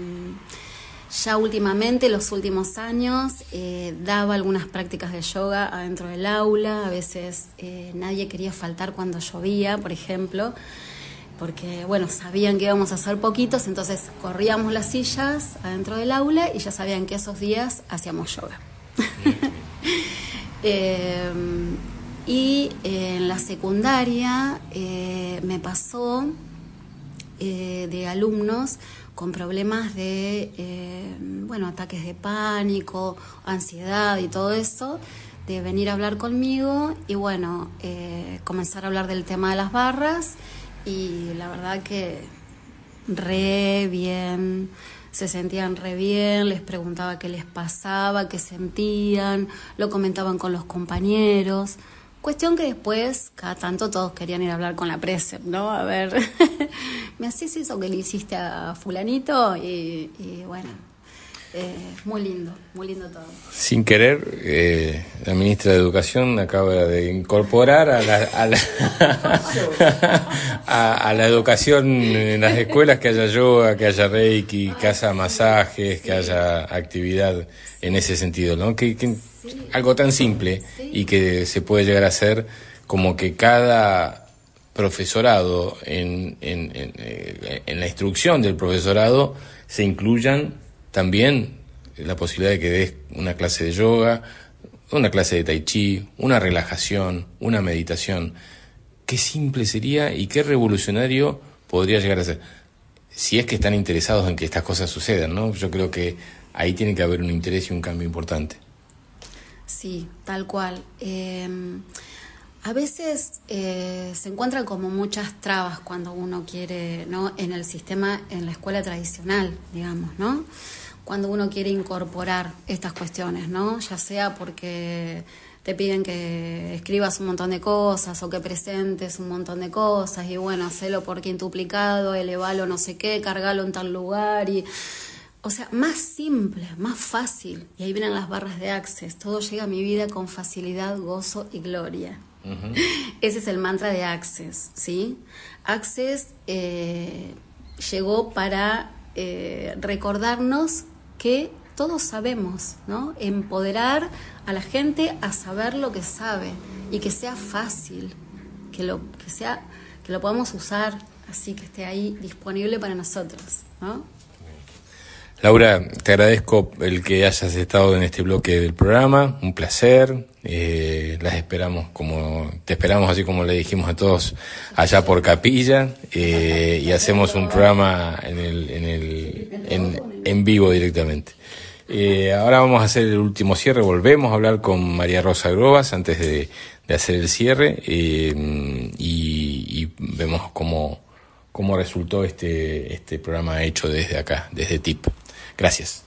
ya últimamente, los últimos años, eh, daba algunas prácticas de yoga adentro del aula. A veces eh, nadie quería faltar cuando llovía, por ejemplo, porque, bueno, sabían que íbamos a hacer poquitos, entonces corríamos las sillas adentro del aula y ya sabían que esos días hacíamos yoga. *laughs* eh, y en la secundaria me pasó de alumnos con problemas de, eh, bueno, ataques de pánico, ansiedad y todo eso, de venir a hablar conmigo y bueno, eh, comenzar a hablar del tema de las barras y la verdad que re bien, se sentían re bien, les preguntaba qué les pasaba, qué sentían, lo comentaban con los compañeros. Cuestión que después, cada tanto todos querían ir a hablar con la presa, ¿no? A ver, *laughs* ¿me haces eso que le hiciste a fulanito? Y, bueno, eh, muy lindo, muy lindo todo. Sin querer, eh, la ministra de Educación acaba de incorporar a la, a la, *laughs* a, la educación en las escuelas que haya yoga, que haya reiki, que haya masajes, que haya actividad en ese sentido, ¿no? Que, algo tan simple y que se puede llegar a hacer como que cada profesorado, en, en, en, en, la instrucción del profesorado, se incluyan también la posibilidad de que des una clase de yoga, una clase de tai chi, una relajación, una meditación. Qué simple sería y qué revolucionario podría llegar a ser. Si es que están interesados en que estas cosas sucedan, ¿no? Yo creo que ahí tiene que haber un interés y un cambio importante. Sí, tal cual. Em, a veces eh, se encuentran como muchas trabas cuando uno quiere, ¿no? En el sistema, en la escuela tradicional, digamos, ¿no? Cuando uno quiere incorporar estas cuestiones, ¿no? Ya sea porque te piden que escribas un montón de cosas o que presentes un montón de cosas y bueno, hacelo por quintuplicado, elevalo no sé qué, cargalo en tal lugar y... O sea, más simple, más fácil. Y ahí vienen las barras de Access. Todo llega a mi vida con facilidad, gozo y gloria. *laughs* Ese es el mantra de Access, ¿sí? Access eh, llegó para eh, recordarnos que todos sabemos, ¿no? Empoderar a la gente a saber lo que sabe y que sea fácil, que lo, que sea, que lo podamos usar, así que esté ahí disponible para nosotros, ¿no? Laura, te agradezco el que hayas estado en este bloque del programa, un placer. Eh, las esperamos como te esperamos así como le dijimos a todos allá por Capilla eh, y hacemos un programa en el, en, el, en, vivo directamente. Eh, ahora vamos a hacer el último cierre, volvemos a hablar con María Rosa Grobas antes de, hacer el cierre y, y, vemos cómo, cómo resultó este, este programa hecho desde acá, desde TIP. Gracias.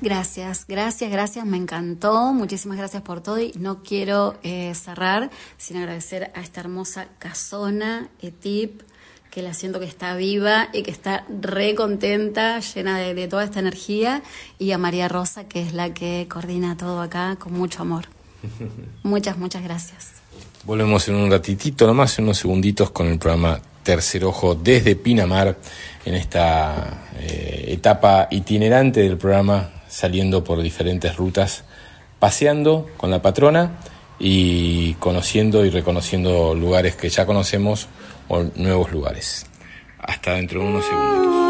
Gracias, gracias, gracias, me encantó, muchísimas gracias por todo y no quiero eh, cerrar sin agradecer a esta hermosa casona, ETIP, que la siento que está viva y que está re contenta, llena de, toda esta energía, y a María Rosa, que es la que coordina todo acá con mucho amor. *laughs* muchas, muchas gracias. Volvemos en un ratitito nomás, en unos segunditos, con el programa Tercer Ojo desde Pinamar en esta eh, etapa itinerante del programa, saliendo por diferentes rutas, paseando con la patrona y conociendo y reconociendo lugares que ya conocemos o nuevos lugares. Hasta dentro de unos segundos.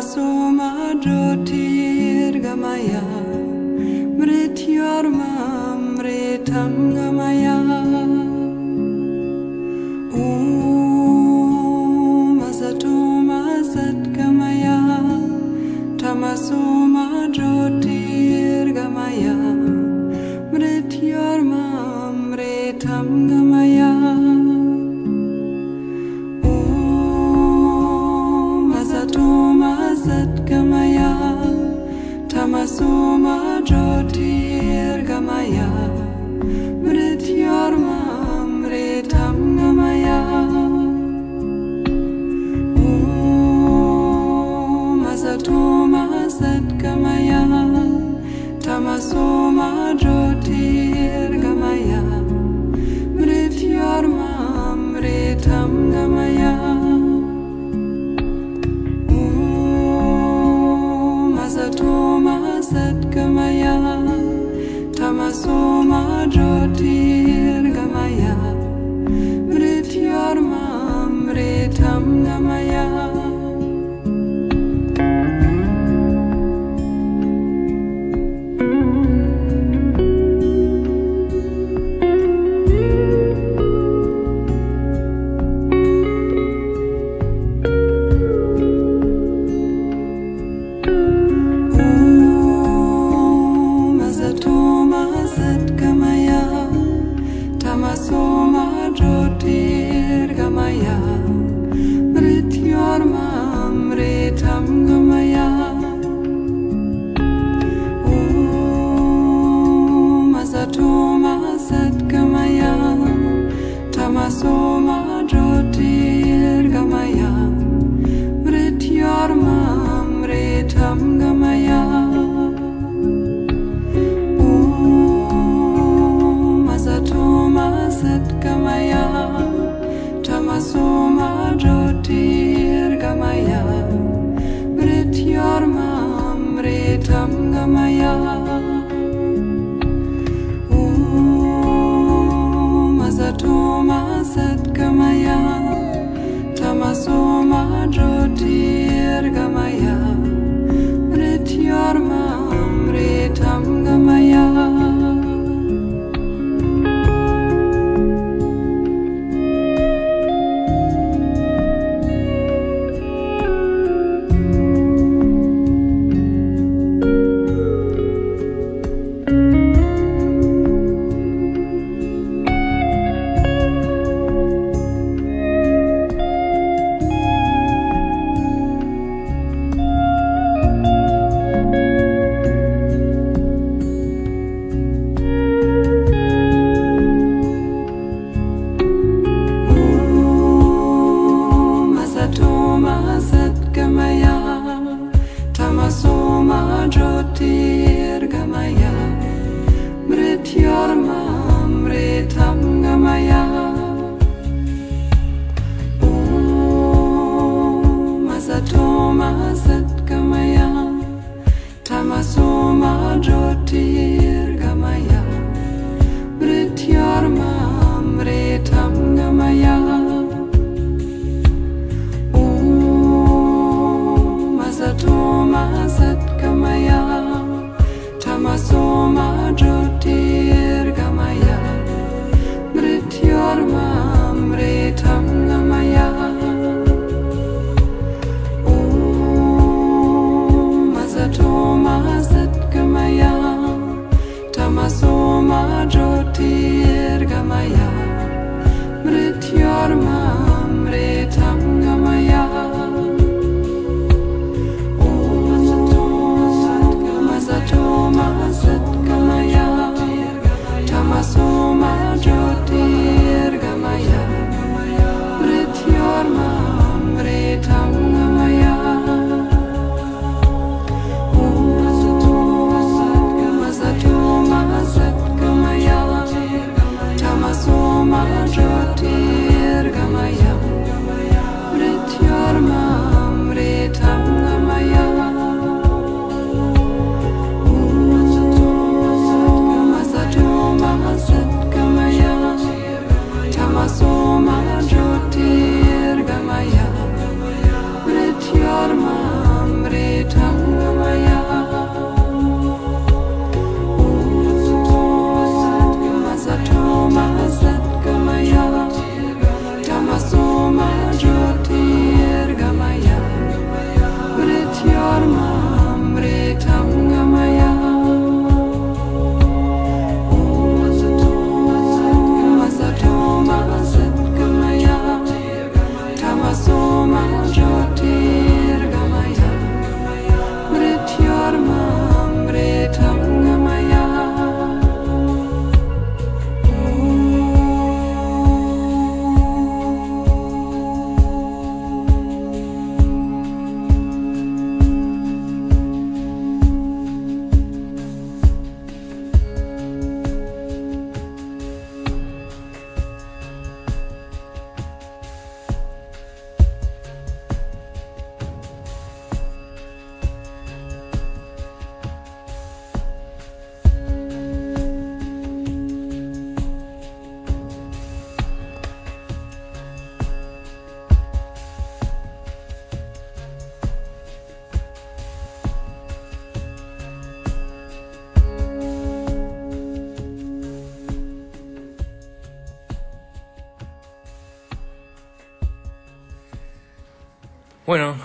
Vasuma Jyotirgamaya.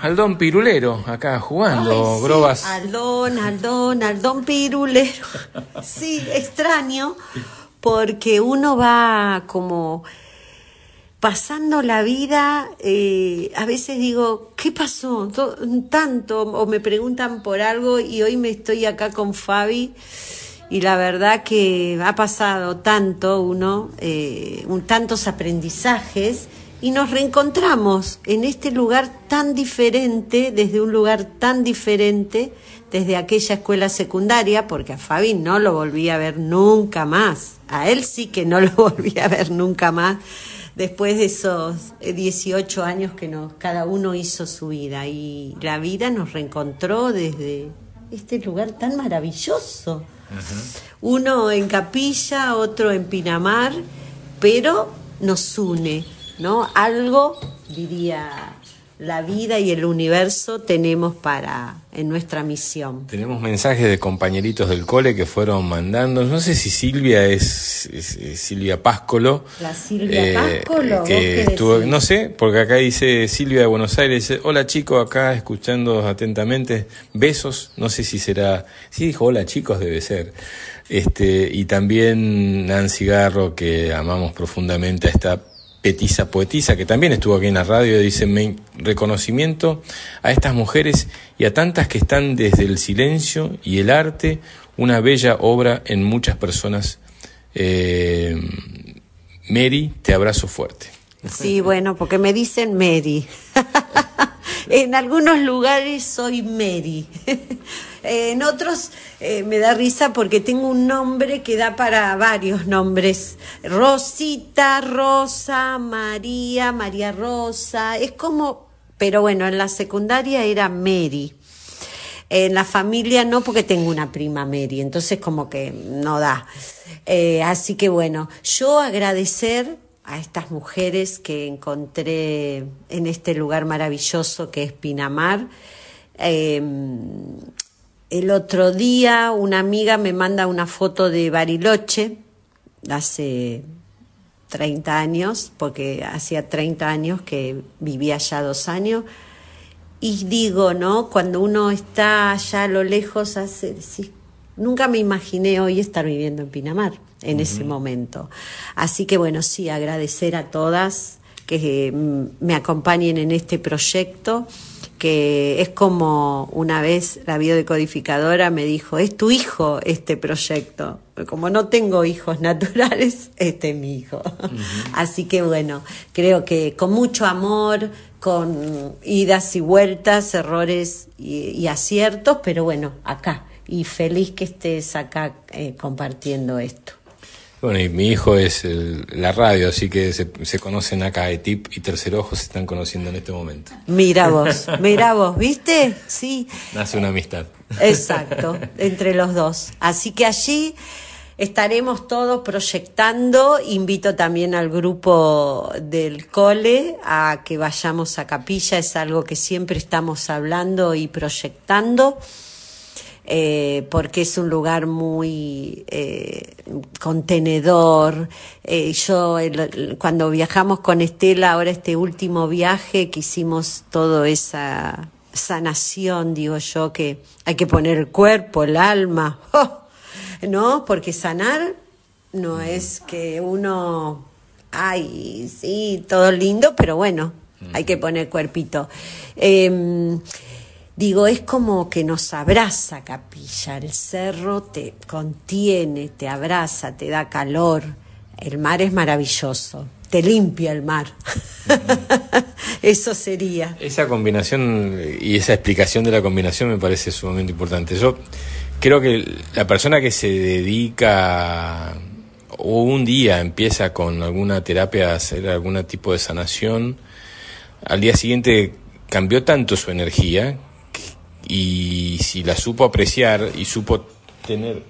Aldón Pirulero, acá jugando, Grobas. Aldón, Aldón, Aldón Pirulero. sí, extraño, porque uno va como pasando la vida, eh, a veces digo, ¿qué pasó? Tanto, o me preguntan por algo y hoy me estoy acá con Fabi y la verdad que ha pasado tanto uno, eh, un, tantos aprendizajes y nos reencontramos en este lugar tan diferente, desde un lugar tan diferente, desde aquella escuela secundaria, porque a Fabi no lo volví a ver nunca más, a él sí que no lo *laughs* volví a ver nunca más, después de esos 18 años que nos, cada uno hizo su vida. Y la vida nos reencontró desde este lugar tan maravilloso. Uno en Capilla, otro en Pinamar, pero nos une, ¿no? Algo, diría la vida y el universo tenemos para en nuestra misión. Tenemos mensajes de compañeritos del cole que fueron mandando. No sé si Silvia es, Silvia Páscolo. La Silvia eh, Páscolo. Que estuvo, no sé, porque acá dice Silvia de Buenos Aires. Dice, hola chicos, acá escuchando atentamente. Besos. No sé si será. Sí dijo hola chicos, debe ser. Este, y también Nancy Garro, que amamos profundamente a esta Petiza Poetisa, que también estuvo aquí en la radio, dice reconocimiento a estas mujeres y a tantas que están desde el silencio y el arte, una bella obra en muchas personas. Eh, Mary, te abrazo fuerte. Sí, bueno, porque me dicen Mary. *laughs* en algunos lugares soy Mary. *laughs* en otros eh, me da risa porque tengo un nombre que da para varios nombres. Rosita, Rosa, María, María Rosa. Es como, pero bueno, en la secundaria era Mary. En la familia no, porque tengo una prima Mary, entonces como que no da. Eh, así que bueno, yo agradecer a estas mujeres que encontré en este lugar maravilloso que es Pinamar. Em, el otro día una amiga me manda una foto de Bariloche, hace 30 años, porque hacía 30 años que vivía allá dos años. Y digo, ¿no? Cuando uno está allá a lo lejos, hace, nunca me imaginé hoy estar viviendo en Pinamar en ese momento. Así que bueno, sí, agradecer a todas que mm, me acompañen en este proyecto, que es como una vez la biodecodificadora me dijo, es tu hijo este proyecto. Como no tengo hijos naturales, *laughs* este es mi hijo. Así que bueno, creo que con mucho amor, con idas y vueltas, errores y aciertos, pero bueno, acá. Y feliz que estés acá eh, compartiendo esto. Bueno, y mi hijo es la radio, así que se, conocen acá, Etip y Tercer Ojo se están conociendo en este momento. Mira vos, mira vos, ¿viste? Sí. Nace una amistad. Exacto, entre los dos. Así que allí estaremos todos proyectando. Invito también al grupo del cole a que vayamos a capilla, es algo que siempre estamos hablando y proyectando. Eh, porque es un lugar muy eh, contenedor. Eh, yo cuando viajamos con Estela, ahora este último viaje que hicimos toda esa sanación, digo yo, que hay que poner el cuerpo, el alma, *laughs* ¡oh! ¿no? Porque sanar no es que uno, ay, sí, todo lindo, pero bueno, hay que poner cuerpito. Em, Digo, es como que nos abraza Capilla, el cerro te contiene, te abraza, te da calor, el mar es maravilloso, te limpia el mar. *laughs* Eso sería. Esa combinación y esa explicación de la combinación me parece sumamente importante. Yo creo que la persona que se dedica o un día empieza con alguna terapia a hacer algún tipo de sanación, al día siguiente cambió tanto su energía y si la supo apreciar y supo tener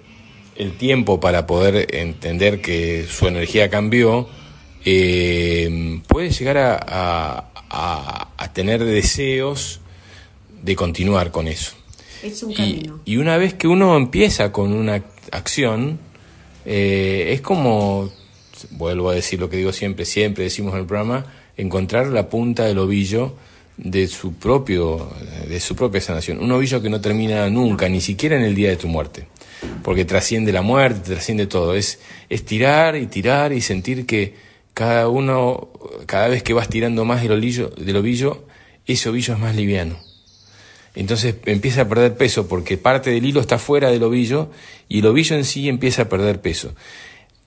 el tiempo para poder entender que su energía cambió, eh, puede llegar a, tener deseos de continuar con eso. Es un y, y, una vez que uno empieza con una acción, eh, es como, vuelvo a decir lo que digo siempre, siempre decimos en el programa, encontrar la punta del ovillo de su propio de su propia sanación. Un ovillo que no termina nunca ni siquiera en el día de tu muerte porque trasciende la muerte trasciende todo. Es, tirar y tirar y sentir que cada uno cada vez que vas tirando más del ovillo del ovillo ese ovillo es más liviano. Entonces empieza a perder peso porque parte del hilo está fuera del ovillo y el ovillo en sí empieza a perder peso.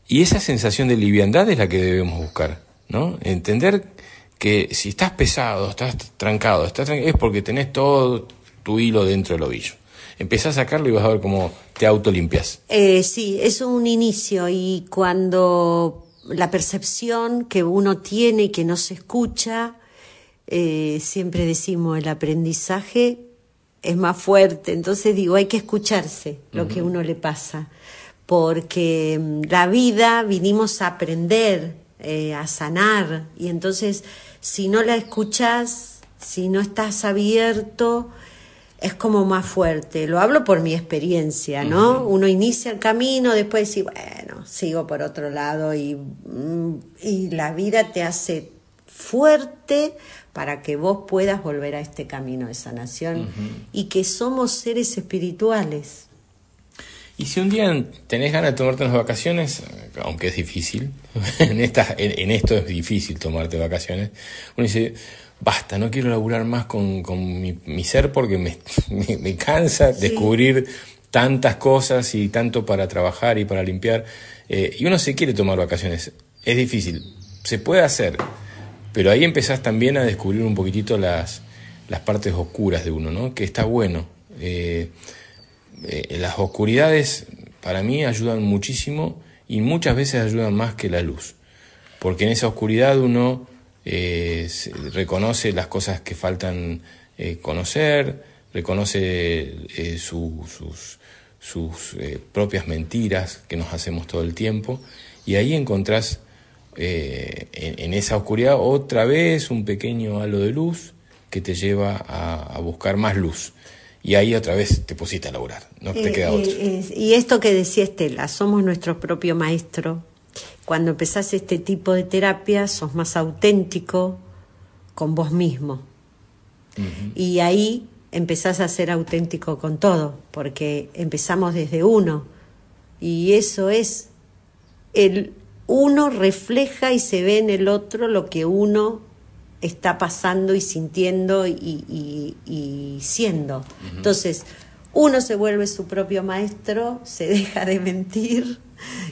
Y esa sensación de liviandad es la que debemos buscar no entender que si estás pesado, estás trancado, estás es porque tenés todo tu hilo dentro del ovillo. Empezás a sacarlo y vas a ver cómo te autolimpias. Eh, sí, es un inicio y cuando la percepción que uno tiene y que no se escucha. Eh, siempre decimos el aprendizaje es más fuerte, entonces digo, hay que escucharse lo que a uno le pasa, porque mm, la vida vinimos a aprender, eh, a sanar, y entonces si no la escuchas, si no estás abierto, es como más fuerte. Lo hablo por mi experiencia, ¿no? Uno inicia el camino, después dice, bueno, sigo por otro lado y, mm, y la vida te hace fuerte para que vos puedas volver a este camino de sanación y que somos seres espirituales. Y si un día tenés ganas de tomarte unas vacaciones, aunque es difícil, *laughs* en, esta, en, esto es difícil tomarte vacaciones, uno dice, basta, no quiero laburar más con, mi, ser porque me, *laughs* me, cansa descubrir tantas cosas y tanto para trabajar y para limpiar. Eh, y uno se quiere tomar vacaciones. Es difícil. Se puede hacer. Pero ahí empezás también a descubrir un poquitito las, las partes oscuras de uno, ¿no? Que está bueno. Eh, eh, las oscuridades para mí ayudan muchísimo y muchas veces ayudan más que la luz. Porque en esa oscuridad uno eh, reconoce las cosas que faltan conocer, reconoce sus, sus propias mentiras que nos hacemos todo el tiempo y ahí encontrás eh, en, esa oscuridad otra vez un pequeño halo de luz que te lleva a, buscar más luz. Y ahí otra vez te pusiste a laburar, no te queda otro. y esto que decía Estela, somos nuestro propio maestro. Cuando empezás este tipo de terapia, sos más auténtico con vos mismo. Y ahí empezás a ser auténtico con todo, porque empezamos desde uno. Y eso es el uno refleja y se ve en el otro lo que uno está pasando y sintiendo y, siendo. Entonces, uno se vuelve su propio maestro, se deja de mentir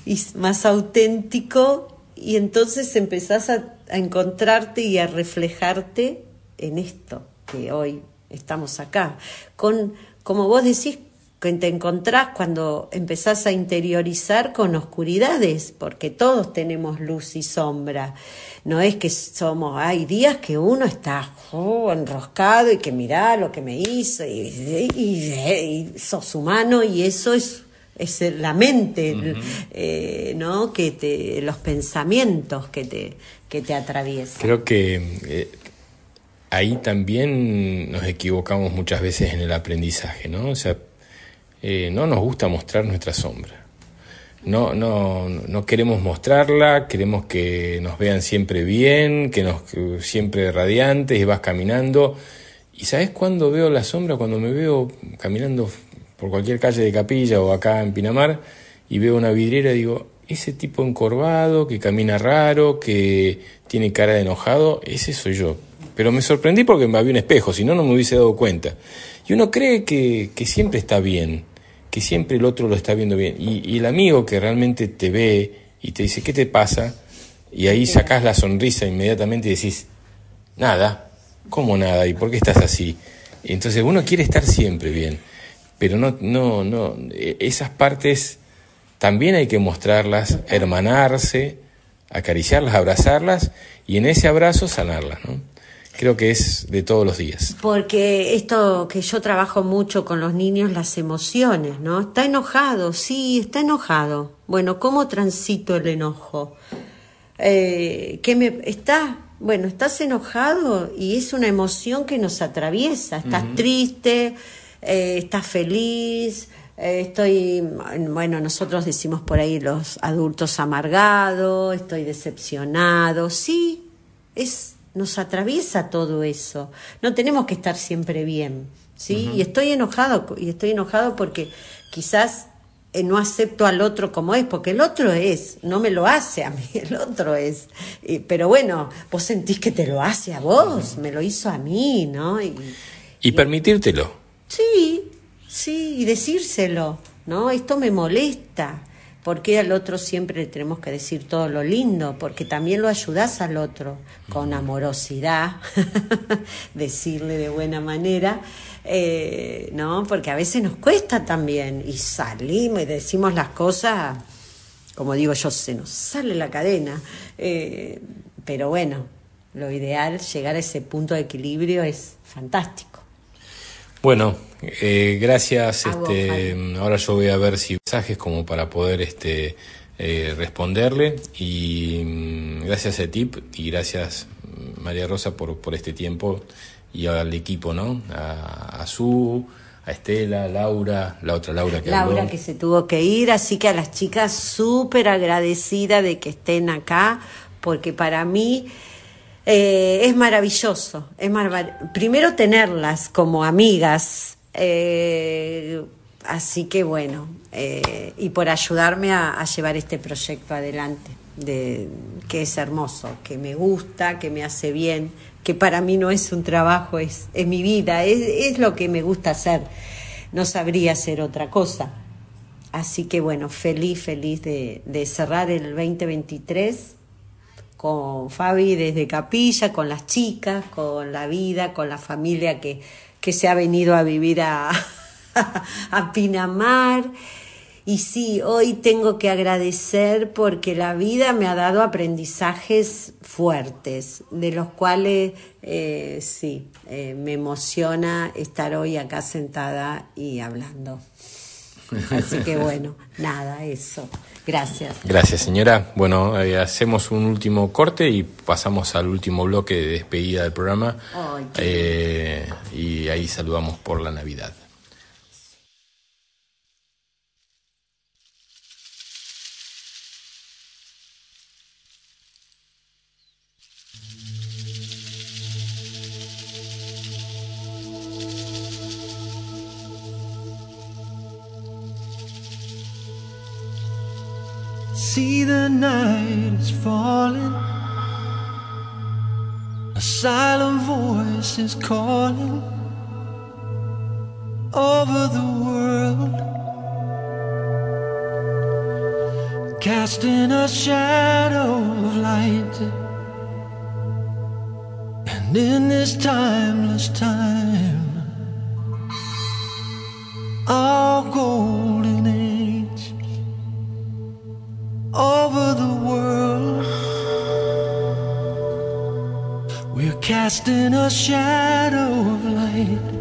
y es más auténtico y entonces empezás a, a encontrarte y a reflejarte en esto que hoy estamos acá. Con, como vos decís, que te encontrás cuando empezás a interiorizar con oscuridades, porque todos tenemos luz y sombra. No es que somos, hay días que uno está oh, enroscado y que mirá lo que me hizo y, sos humano y eso es es la mente, eh, ¿no? Que te, los pensamientos que te, que te atraviesan. Creo que eh, ahí también nos equivocamos muchas veces en el aprendizaje, ¿no? O sea, eh, no nos gusta mostrar nuestra sombra. No, no, no queremos mostrarla, queremos que nos vean siempre bien, que nos siempre radiantes y vas caminando. ¿Y sabes cuándo veo la sombra? Cuando me veo caminando por cualquier calle de Capilla o acá en Pinamar y veo una vidriera y digo, ese tipo encorvado, que camina raro, que tiene cara de enojado, ese soy yo. Pero me sorprendí porque me había un espejo, si no, no me hubiese dado cuenta. Y uno cree que, que siempre está bien, que siempre el otro lo está viendo bien. Y, el amigo que realmente te ve y te dice, ¿qué te pasa? Y ahí sacás la sonrisa inmediatamente y decís, nada, ¿cómo nada? ¿Y por qué estás así? entonces uno quiere estar siempre bien, pero no, no, no, e, esas partes también hay que mostrarlas, hermanarse, acariciarlas, abrazarlas y en ese abrazo sanarlas, ¿no? Creo que es de todos los días. Porque esto que yo trabajo mucho con los niños, las emociones, ¿no? Está enojado, sí, está enojado. Bueno, ¿cómo transito el enojo? Eh, ¿Qué me está? Bueno, estás enojado y es una emoción que nos atraviesa. Estás triste, eh, estás feliz, eh, estoy, bueno, nosotros decimos por ahí los adultos amargados, estoy decepcionado, sí, es nos atraviesa todo eso. No tenemos que estar siempre bien, ¿sí? Y estoy enojado, y estoy enojado porque quizás eh, no acepto al otro como es, porque el otro es, no me lo hace a *laughs* mí, el otro es. pero bueno, vos sentís que te lo hace a vos, me lo hizo a mí, ¿no? Y, y permitírtelo. Sí, sí, y decírselo, ¿no? Esto me molesta. ¿Por qué al otro siempre le tenemos que decir todo lo lindo? Porque también lo ayudas al otro con amorosidad, *laughs* decirle de buena manera, eh, ¿no? Porque a veces nos cuesta también y salimos y decimos las cosas como digo yo, se nos sale la cadena. Eh, pero bueno, lo ideal, llegar a ese punto de equilibrio es fantástico. Bueno, eh, gracias. Este, ahora yo voy a ver si mensajes como para poder este, eh, responderle. Y mm, gracias a Tip y gracias María Rosa por, por este tiempo y al equipo, ¿no? A, a Su, a Estela, Laura, la otra Laura que Laura que se tuvo que ir, así que a las chicas súper agradecida de que estén acá, porque para mí eh, es maravilloso. Es Primero tenerlas como amigas, eh, así que bueno, eh, y por ayudarme a, llevar este proyecto adelante, de, que es hermoso, que me gusta, que me hace bien, que para mí no es un trabajo, es, es mi vida, es, es lo que me gusta hacer. No sabría hacer otra cosa. Así que bueno, feliz, feliz de, de cerrar el 2023 con Fabi desde Capilla, con las chicas, con la vida, con la familia que, que se ha venido a vivir a, *laughs* a Pinamar. Y sí, hoy tengo que agradecer porque la vida me ha dado aprendizajes fuertes, de los cuales eh, sí, eh, me emociona estar hoy acá sentada y hablando. Así que bueno, nada, eso. Gracias. Gracias, señora. Bueno, eh, hacemos un último corte y pasamos al último bloque de despedida del programa. Eh, y ahí saludamos por la Navidad. Night is falling. A silent voice is calling over the world, casting a shadow of light. And in this timeless time, our golden over the world. We're casting a shadow of light.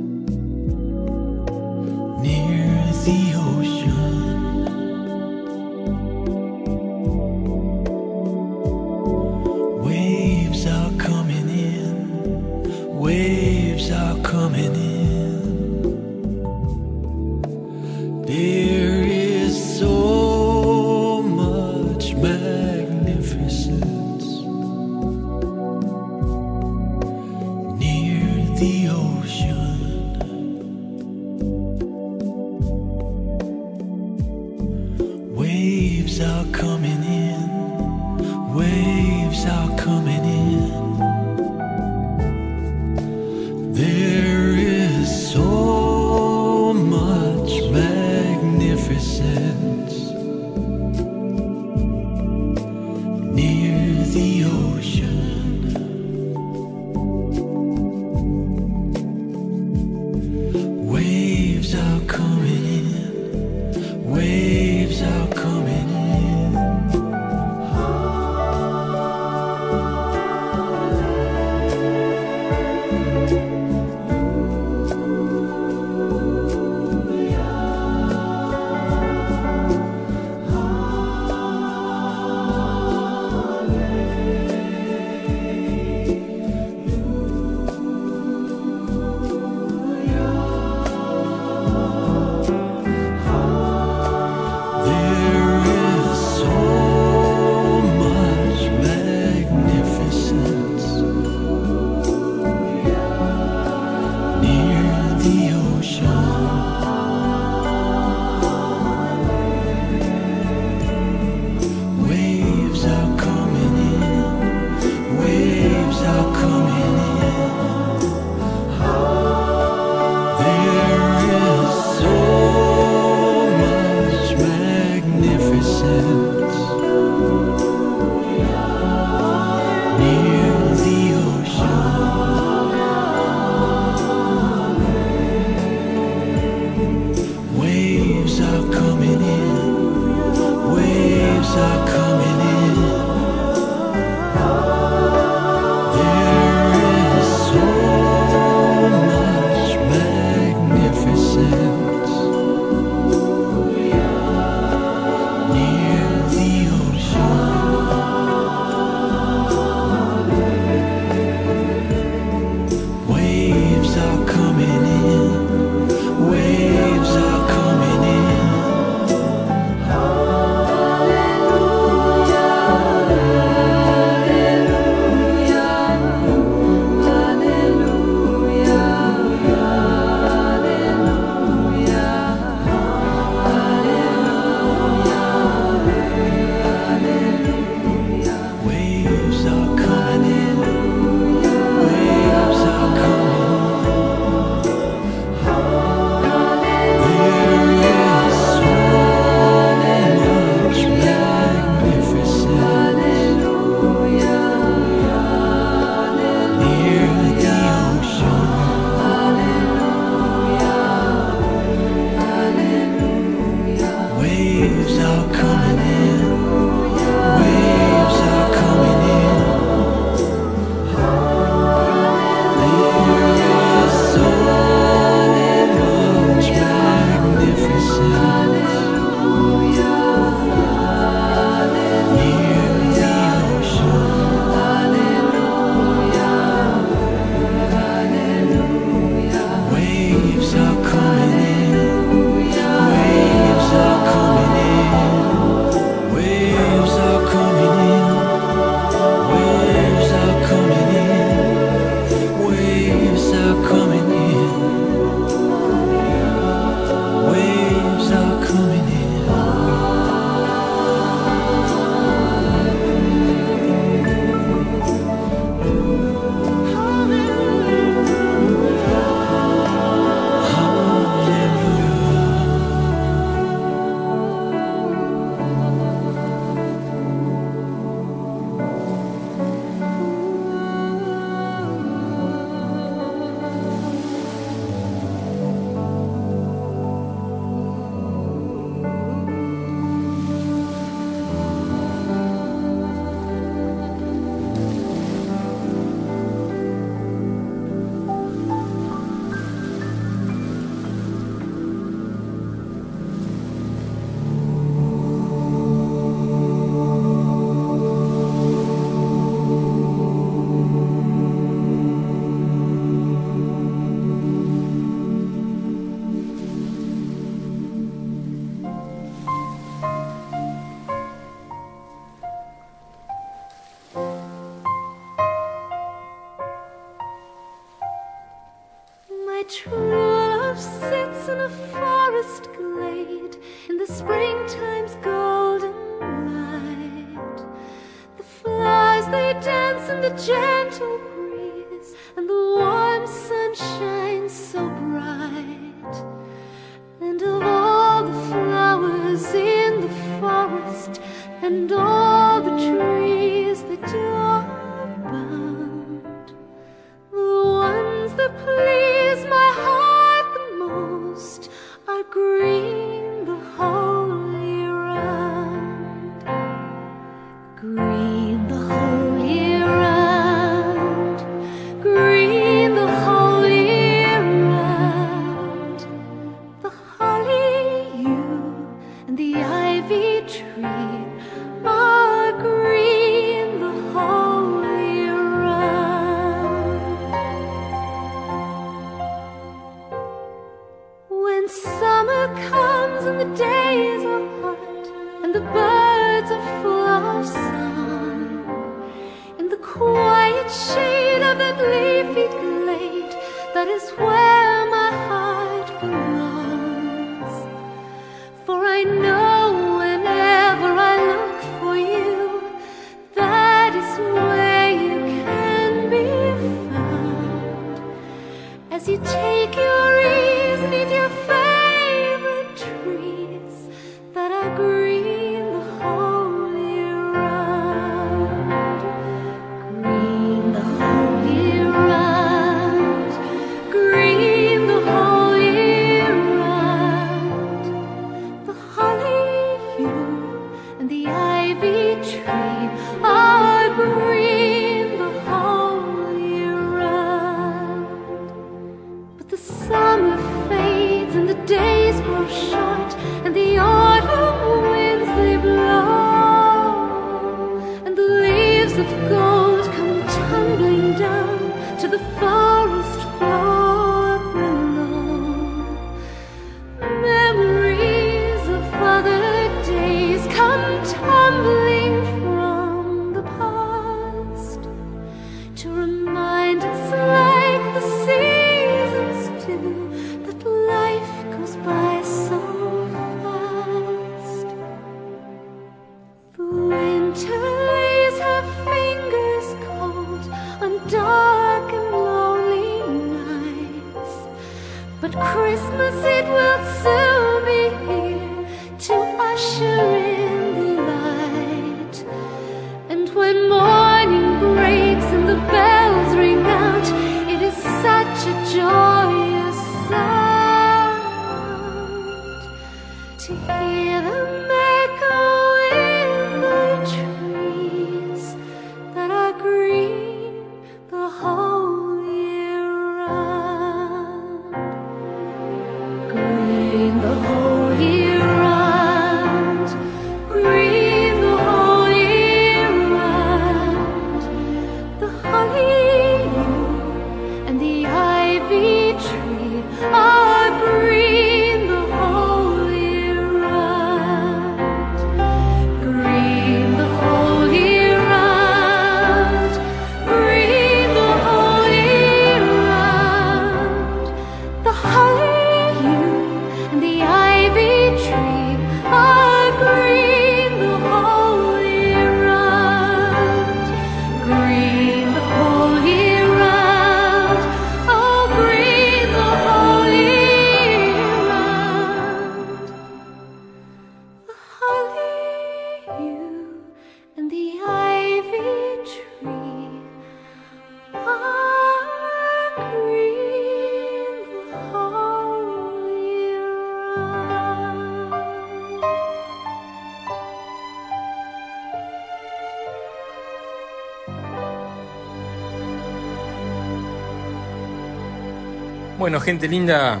Gente linda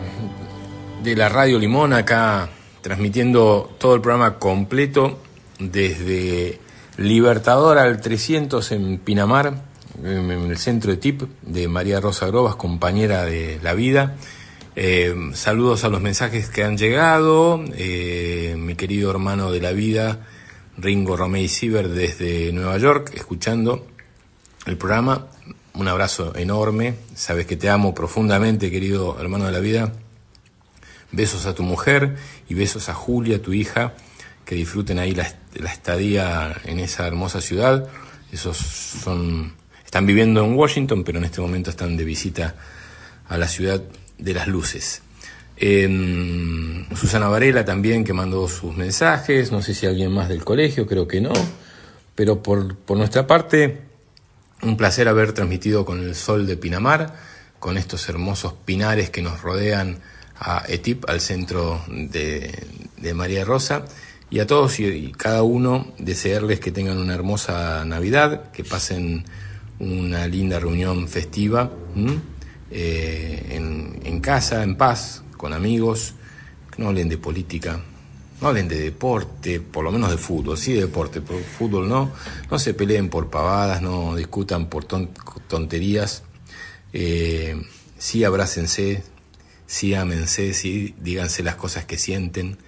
de la Radio Limón, acá transmitiendo todo el programa completo desde Libertador al 300 en Pinamar, en el centro de TIP de María Rosa Grobas, compañera de la vida. Eh, saludos a los mensajes que han llegado. Eh, mi querido hermano de la vida, Ringo Romey Siever, desde Nueva York, escuchando el programa un abrazo enorme. Sabes que te amo profundamente, querido hermano de la vida. Besos a tu mujer y besos a Julia, tu hija. Que disfruten ahí la, la estadía en esa hermosa ciudad. Esos son están viviendo en Washington, pero en este momento están de visita a la ciudad de las luces. Eh, Susana Varela también que mandó sus mensajes, no sé si alguien más del colegio, creo que no, pero por, por nuestra parte, un placer haber transmitido con el sol de Pinamar, con estos hermosos pinares que nos rodean a Etip, al centro de, María Rosa, y a todos y, y cada uno desearles que tengan una hermosa Navidad, que pasen una linda reunión festiva eh, en, en, casa, en paz, con amigos, que no hablen de política, no hablen de deporte, por lo menos de fútbol, sí de deporte, pero fútbol no, no se peleen por pavadas, no discutan por ton, tonterías, eh, sí abrácense, sí ámense, sí díganse las cosas que sienten,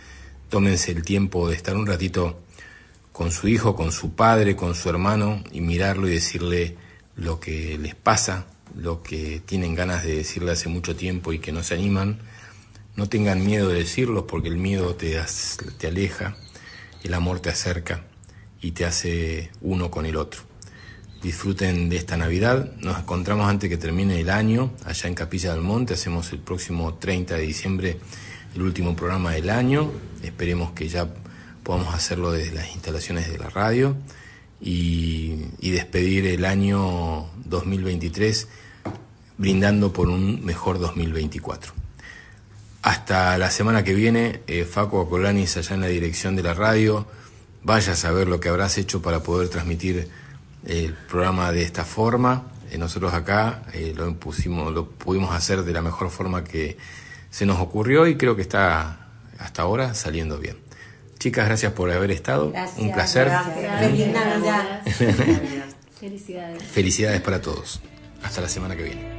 tómense el tiempo de estar un ratito con su hijo, con su padre, con su hermano y mirarlo y decirle lo que les pasa, lo que tienen ganas de decirle hace mucho tiempo y que no se animan. No tengan miedo de decirlos porque el miedo te, te aleja, el amor te acerca y te hace uno con el otro. Disfruten de esta Navidad. Nos encontramos antes que termine el año allá en Capilla del Monte. Hacemos el próximo 30 de diciembre el último programa del año. Esperemos que ya podamos hacerlo desde las instalaciones de la radio y, y despedir el año 2023 brindando por un mejor 2024. Hasta la semana que viene, eh, Faco Acolanis allá en la dirección de la radio. Vaya a saber lo que habrás hecho para poder transmitir el programa de esta forma. Eh, nosotros acá eh, lo, pusimos, lo pudimos hacer de la mejor forma que se nos ocurrió y creo que está hasta ahora saliendo bien. Chicas, gracias por haber estado. Gracias, Un placer. gracias. *laughs* Felicidades. Felicidades para todos. Hasta la semana que viene.